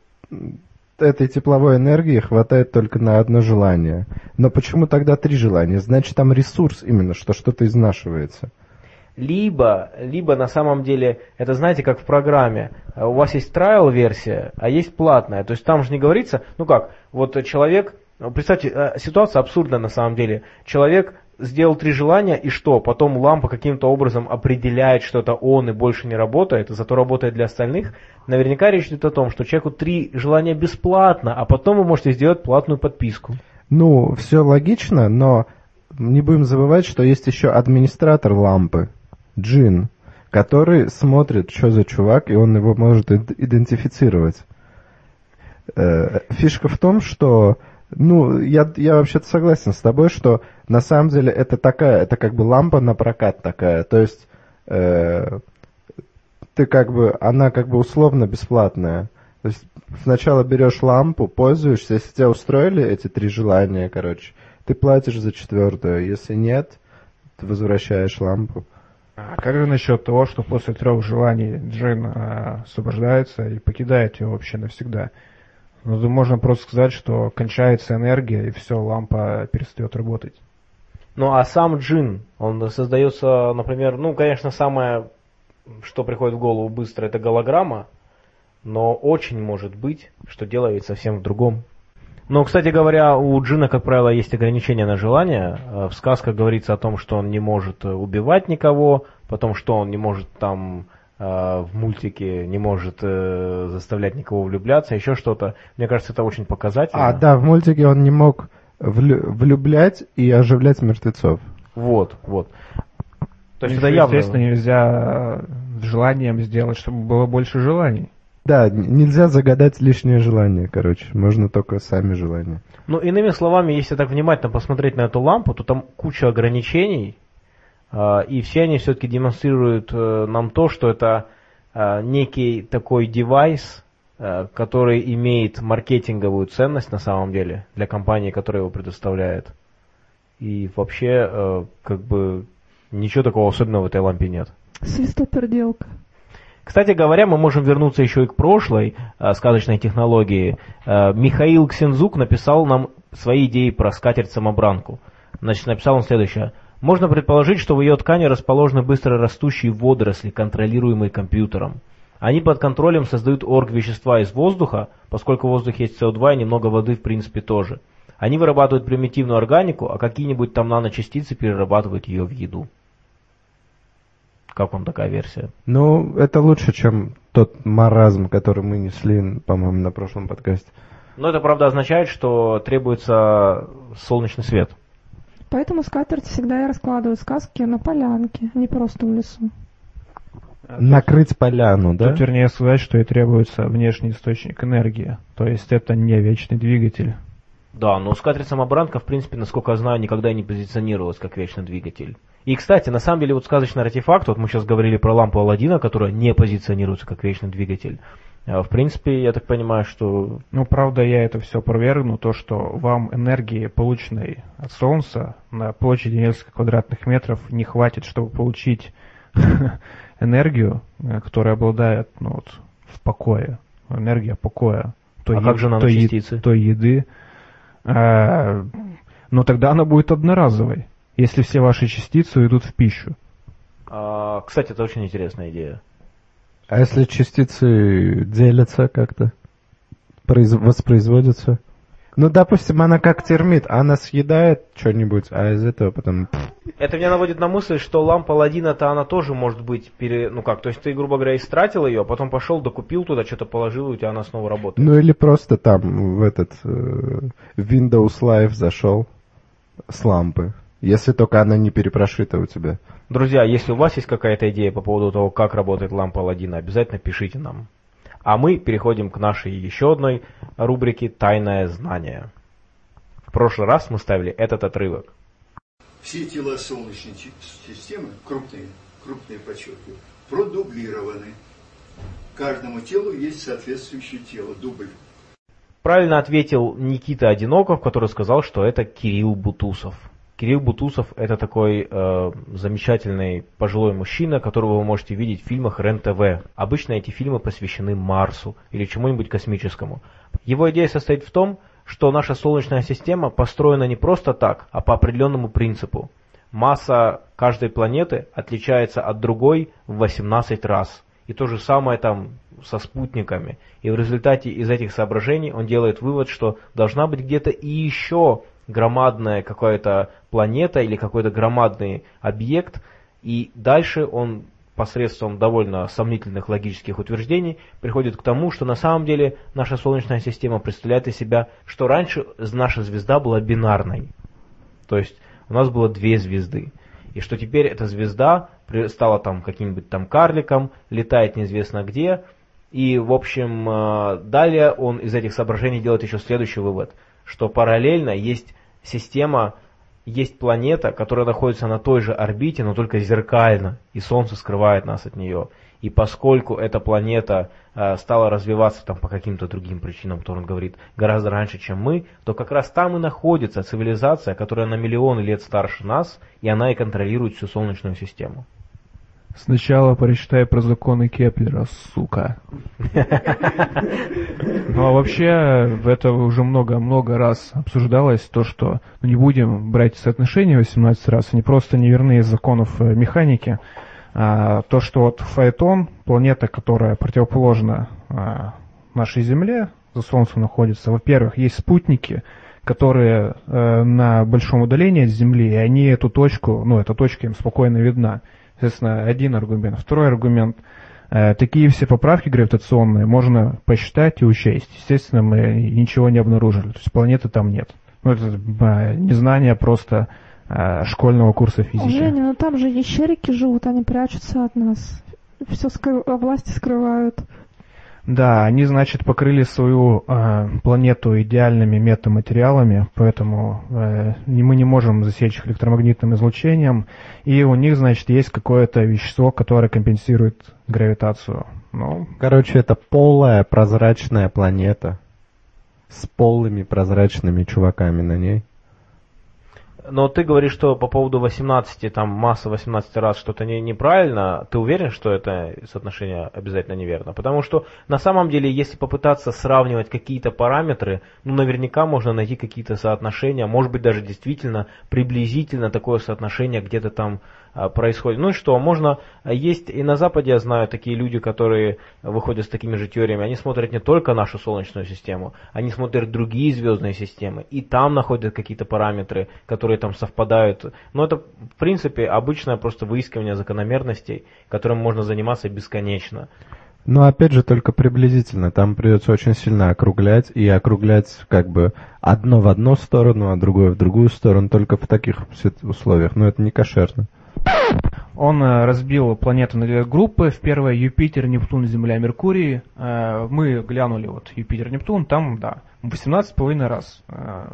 этой тепловой энергии хватает только на одно желание. Но почему тогда три желания? Значит, там ресурс именно, что что-то изнашивается. Либо, либо на самом деле, это знаете, как в программе, у вас есть trial версия, а есть платная. То есть там же не говорится, ну как, вот человек, представьте, э, ситуация абсурдная на самом деле. Человек сделал три желания, и что? Потом лампа каким-то образом определяет, что это он и больше не работает, зато работает для остальных. Наверняка речь идет о том, что человеку три желания бесплатно, а потом вы можете сделать платную подписку. Ну, все логично, но не будем забывать, что есть еще администратор лампы, Джин, который смотрит, что за чувак, и он его может идентифицировать. Э, фишка в том, что ну, я, я вообще-то согласен с тобой, что на самом деле это такая, это как бы лампа на прокат такая. То есть э, ты как бы, она как бы условно бесплатная. То есть сначала берешь лампу, пользуешься, если тебя устроили эти три желания, короче, ты платишь за четвертую. Если нет, ты возвращаешь лампу. А как же насчет того, что после трех желаний джин а, освобождается и покидает его вообще навсегда? Ну, можно просто сказать, что кончается энергия, и все, лампа перестает работать. Ну, а сам джин, он создается, например, ну, конечно, самое, что приходит в голову быстро, это голограмма, но очень может быть, что делает совсем в другом. Но, кстати говоря, у джина, как правило, есть ограничения на желание. Э, в сказках говорится о том, что он не может убивать никого, потом, что он не может там в мультике не может э, заставлять никого влюбляться, еще что-то. Мне кажется, это очень показательно. А, да, в мультике он не мог влю- влюблять и оживлять мертвецов. Вот, вот. То есть это явно... Естественно, нельзя желанием сделать, чтобы было больше желаний. Да, нельзя загадать лишнее желание, короче. Можно только сами желания. Ну, иными словами, если так внимательно посмотреть на эту лампу, то там куча ограничений, и все они все-таки демонстрируют э, нам то, что это а, некий такой девайс, э, который имеет маркетинговую ценность на самом деле для компании, которая его предоставляет. И вообще, э, как бы, ничего такого особенного в этой лампе нет. Свистоперделка. Кстати говоря, мы можем вернуться еще и к прошлой э, сказочной технологии. Э, Михаил Ксензук написал нам свои идеи про скатерть-самобранку. Значит, написал он следующее. Можно предположить, что в ее ткани расположены быстро растущие водоросли, контролируемые компьютером. Они под контролем создают орг-вещества из воздуха, поскольку в воздухе есть СО2 и немного воды в принципе тоже. Они вырабатывают примитивную органику, а какие-нибудь там наночастицы перерабатывают ее в еду. Как вам такая версия? Ну, это лучше, чем тот маразм, который мы несли, по-моему, на прошлом подкасте. Но это, правда, означает, что требуется солнечный свет. Поэтому скатерть всегда и раскладывают сказки на полянке, а не просто в лесу. Накрыть поляну, да? Тут вернее сказать, что и требуется внешний источник энергии. То есть это не вечный двигатель. Да, но скатерть-самобранка, в принципе, насколько я знаю, никогда не позиционировалась как вечный двигатель. И, кстати, на самом деле, вот сказочный артефакт, вот мы сейчас говорили про лампу Алладина, которая не позиционируется как вечный двигатель. А, в принципе, я так понимаю, что... Ну, правда, я это все провергну, то, что вам энергии, полученной от Солнца на площади несколько квадратных метров, не хватит, чтобы получить энергию, э, которая обладает ну, вот, в покое, энергия покоя. Той а как же? Той, той еды. А, ну, тогда она будет одноразовой, если все ваши частицы идут в пищу. А, кстати, это очень интересная идея. А если частицы делятся как-то, произ... воспроизводятся? Ну, допустим, она как термит, она съедает что-нибудь, а из этого потом... Это меня наводит на мысль, что лампа Ладина-то она тоже может быть, пере... ну как, то есть ты, грубо говоря, истратил ее, а потом пошел, докупил туда, что-то положил, и у тебя она снова работает. Ну или просто там в этот э, Windows Live зашел с лампы, если только она не перепрошита у тебя. Друзья, если у вас есть какая-то идея по поводу того, как работает лампа Аладдина, обязательно пишите нам. А мы переходим к нашей еще одной рубрике «Тайное знание». В прошлый раз мы ставили этот отрывок. Все тела Солнечной системы, крупные, крупные подчеркиваю, продублированы. Каждому телу есть соответствующее тело, дубль. Правильно ответил Никита Одиноков, который сказал, что это Кирилл Бутусов. Кирилл Бутусов это такой э, замечательный пожилой мужчина, которого вы можете видеть в фильмах РЕН-ТВ. Обычно эти фильмы посвящены Марсу или чему-нибудь космическому. Его идея состоит в том, что наша Солнечная система построена не просто так, а по определенному принципу. Масса каждой планеты отличается от другой в 18 раз. И то же самое там со спутниками. И в результате из этих соображений он делает вывод, что должна быть где-то и еще громадная какая-то планета или какой-то громадный объект. И дальше он посредством довольно сомнительных логических утверждений приходит к тому, что на самом деле наша Солнечная система представляет из себя, что раньше наша звезда была бинарной. То есть у нас было две звезды. И что теперь эта звезда стала там каким-нибудь там карликом, летает неизвестно где. И, в общем, э, далее он из этих соображений делает еще следующий вывод, что параллельно есть система есть планета, которая находится на той же орбите, но только зеркально, и Солнце скрывает нас от нее. И поскольку эта планета э, стала развиваться там по каким-то другим причинам, которые он говорит, гораздо раньше, чем мы, то как раз там и находится цивилизация, которая на миллионы лет старше нас, и она и контролирует всю Солнечную систему. Сначала прочитай про законы Кеплера, сука. Ну а вообще, это уже много-много раз обсуждалось, то, что ну, не будем брать соотношение 18 раз, они просто неверны из законов э, механики. А, то, что вот Фаэтон, планета, которая противоположна а, нашей Земле, за Солнцем находится, во-первых, есть спутники, которые э, на большом удалении от Земли, и они эту точку, ну, эта точка им спокойно видна. Соответственно, один аргумент. Второй аргумент. Э, такие все поправки гравитационные можно посчитать и учесть. Естественно, мы ничего не обнаружили. То есть планеты там нет. Ну, это э, незнание просто э, школьного курса физики. Женя, ну там же ящерики живут, они прячутся от нас. Все скры... власти скрывают. Да, они, значит, покрыли свою э, планету идеальными метаматериалами, поэтому э, мы не можем засечь их электромагнитным излучением, и у них, значит, есть какое-то вещество, которое компенсирует гравитацию. Ну, Короче, это полая прозрачная планета с полыми прозрачными чуваками на ней. Но ты говоришь, что по поводу 18, там масса 18 раз что-то не, неправильно. Ты уверен, что это соотношение обязательно неверно? Потому что на самом деле, если попытаться сравнивать какие-то параметры, ну наверняка можно найти какие-то соотношения, может быть даже действительно приблизительно такое соотношение где-то там происходит. Ну и что, можно, а, есть и на Западе, я знаю, такие люди, которые выходят с такими же теориями, они смотрят не только нашу Солнечную систему, они смотрят другие звездные системы, и там находят какие-то параметры, которые там совпадают. Но это, в принципе, обычное просто выискивание закономерностей, которым можно заниматься бесконечно. Но опять же только приблизительно. Там придется очень сильно округлять и округлять как бы одно в одну сторону, а другое в другую сторону, только в таких условиях. Но это не кошерно. Он э, разбил планеты на две группы. В первой Юпитер, Нептун, Земля, Меркурий. Э, мы глянули вот Юпитер, Нептун, там, да, 18,5 раз э,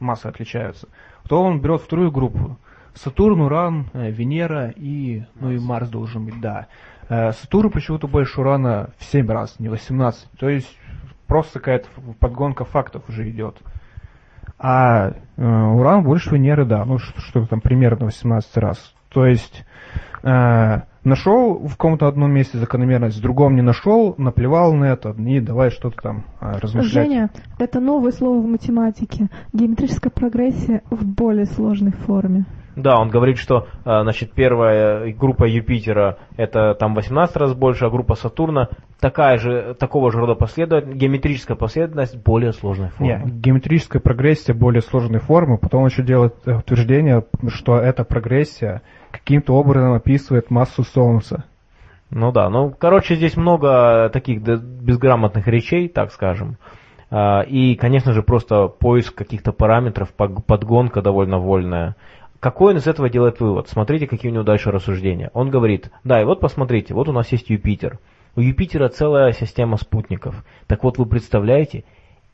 массы отличаются. То он берет вторую группу. Сатурн, Уран, Венера и, ну и Марс должен быть, да. Сатурн почему-то больше Урана в 7 раз, не 18. То есть просто какая-то подгонка фактов уже идет. А Уран больше Венеры, да, ну что-то там примерно 18 раз. То есть э, нашел в каком-то одном месте закономерность, в другом не нашел, наплевал на это, и давай что-то там э, размышлять. Женя, это новое слово в математике. Геометрическая прогрессия в более сложной форме. Да, он говорит, что э, значит, первая группа Юпитера это там 18 раз больше, а группа Сатурна такая же, такого же рода последовательность, геометрическая последовательность более сложной формы. Нет, геометрическая прогрессия более сложной формы, потом он еще делает утверждение, что эта прогрессия каким-то образом описывает массу Солнца. Ну да, ну, короче, здесь много таких безграмотных речей, так скажем. А, и, конечно же, просто поиск каких-то параметров, подгонка довольно вольная. Какой он из этого делает вывод? Смотрите, какие у него дальше рассуждения. Он говорит, да, и вот посмотрите, вот у нас есть Юпитер. У Юпитера целая система спутников. Так вот, вы представляете,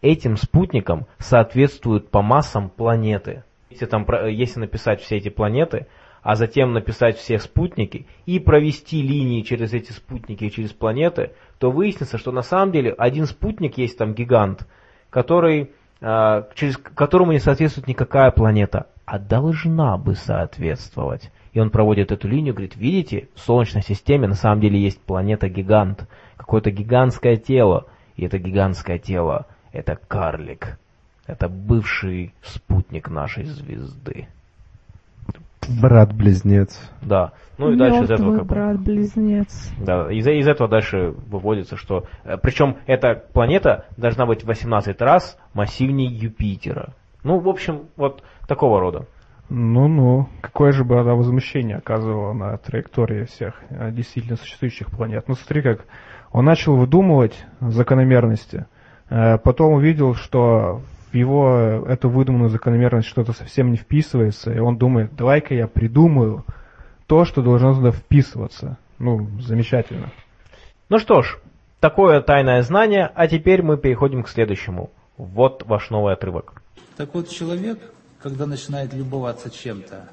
этим спутникам соответствуют по массам планеты. Если, там, если написать все эти планеты, а затем написать все спутники и провести линии через эти спутники и через планеты, то выяснится, что на самом деле один спутник есть там гигант, который, а, через которому не соответствует никакая планета а должна бы соответствовать. И он проводит эту линию, говорит, видите, в Солнечной системе на самом деле есть планета-гигант, какое-то гигантское тело, и это гигантское тело – это карлик, это бывший спутник нашей звезды. Брат-близнец. Да. Ну и дальше из этого Мертвый как бы... брат-близнец. Да, из, из этого дальше выводится, что... э, Причем эта планета должна быть в 18 раз массивнее Юпитера. Ну, в общем, вот такого рода. Ну-ну, какое же бы она возмущение оказывало на траектории всех э, действительно существующих планет. Ну смотри как, он начал выдумывать закономерности, э, потом увидел, что в его эту выдуманную закономерность что-то совсем не вписывается, и он думает, давай-ка я придумаю то, что должно туда вписываться. Ну, замечательно. Ну что ж, такое тайное знание, а теперь мы переходим к следующему. Вот ваш новый отрывок. Так вот, человек, когда начинает любоваться чем-то,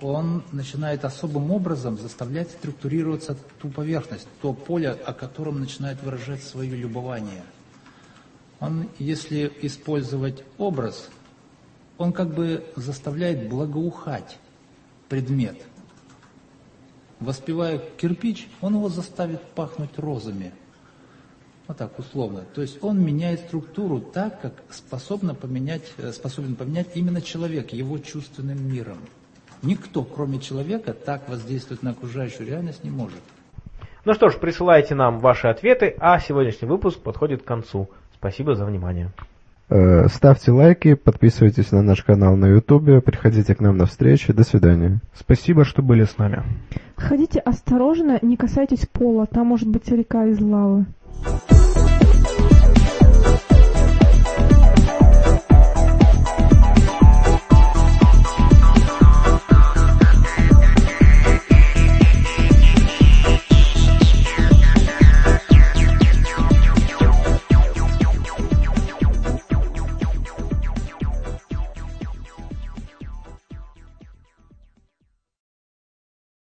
он начинает особым образом заставлять структурироваться ту поверхность, то поле, о котором начинает выражать свое любование. Он, если использовать образ, он как бы заставляет благоухать предмет. Воспевая кирпич, он его заставит пахнуть розами. Вот так условно. То есть он меняет структуру так, как способно поменять, э, способен поменять именно человек, его чувственным миром. Никто, кроме человека, так воздействовать на окружающую реальность не может. Ну что ж, присылайте нам ваши ответы, а сегодняшний выпуск подходит к концу. Спасибо за внимание. Э, Ставьте лайки, подписывайтесь на наш канал на Ютубе, приходите к нам на встречи. До свидания. Спасибо, что были с нами. Ходите осторожно, не касайтесь пола, там может быть река из лавы.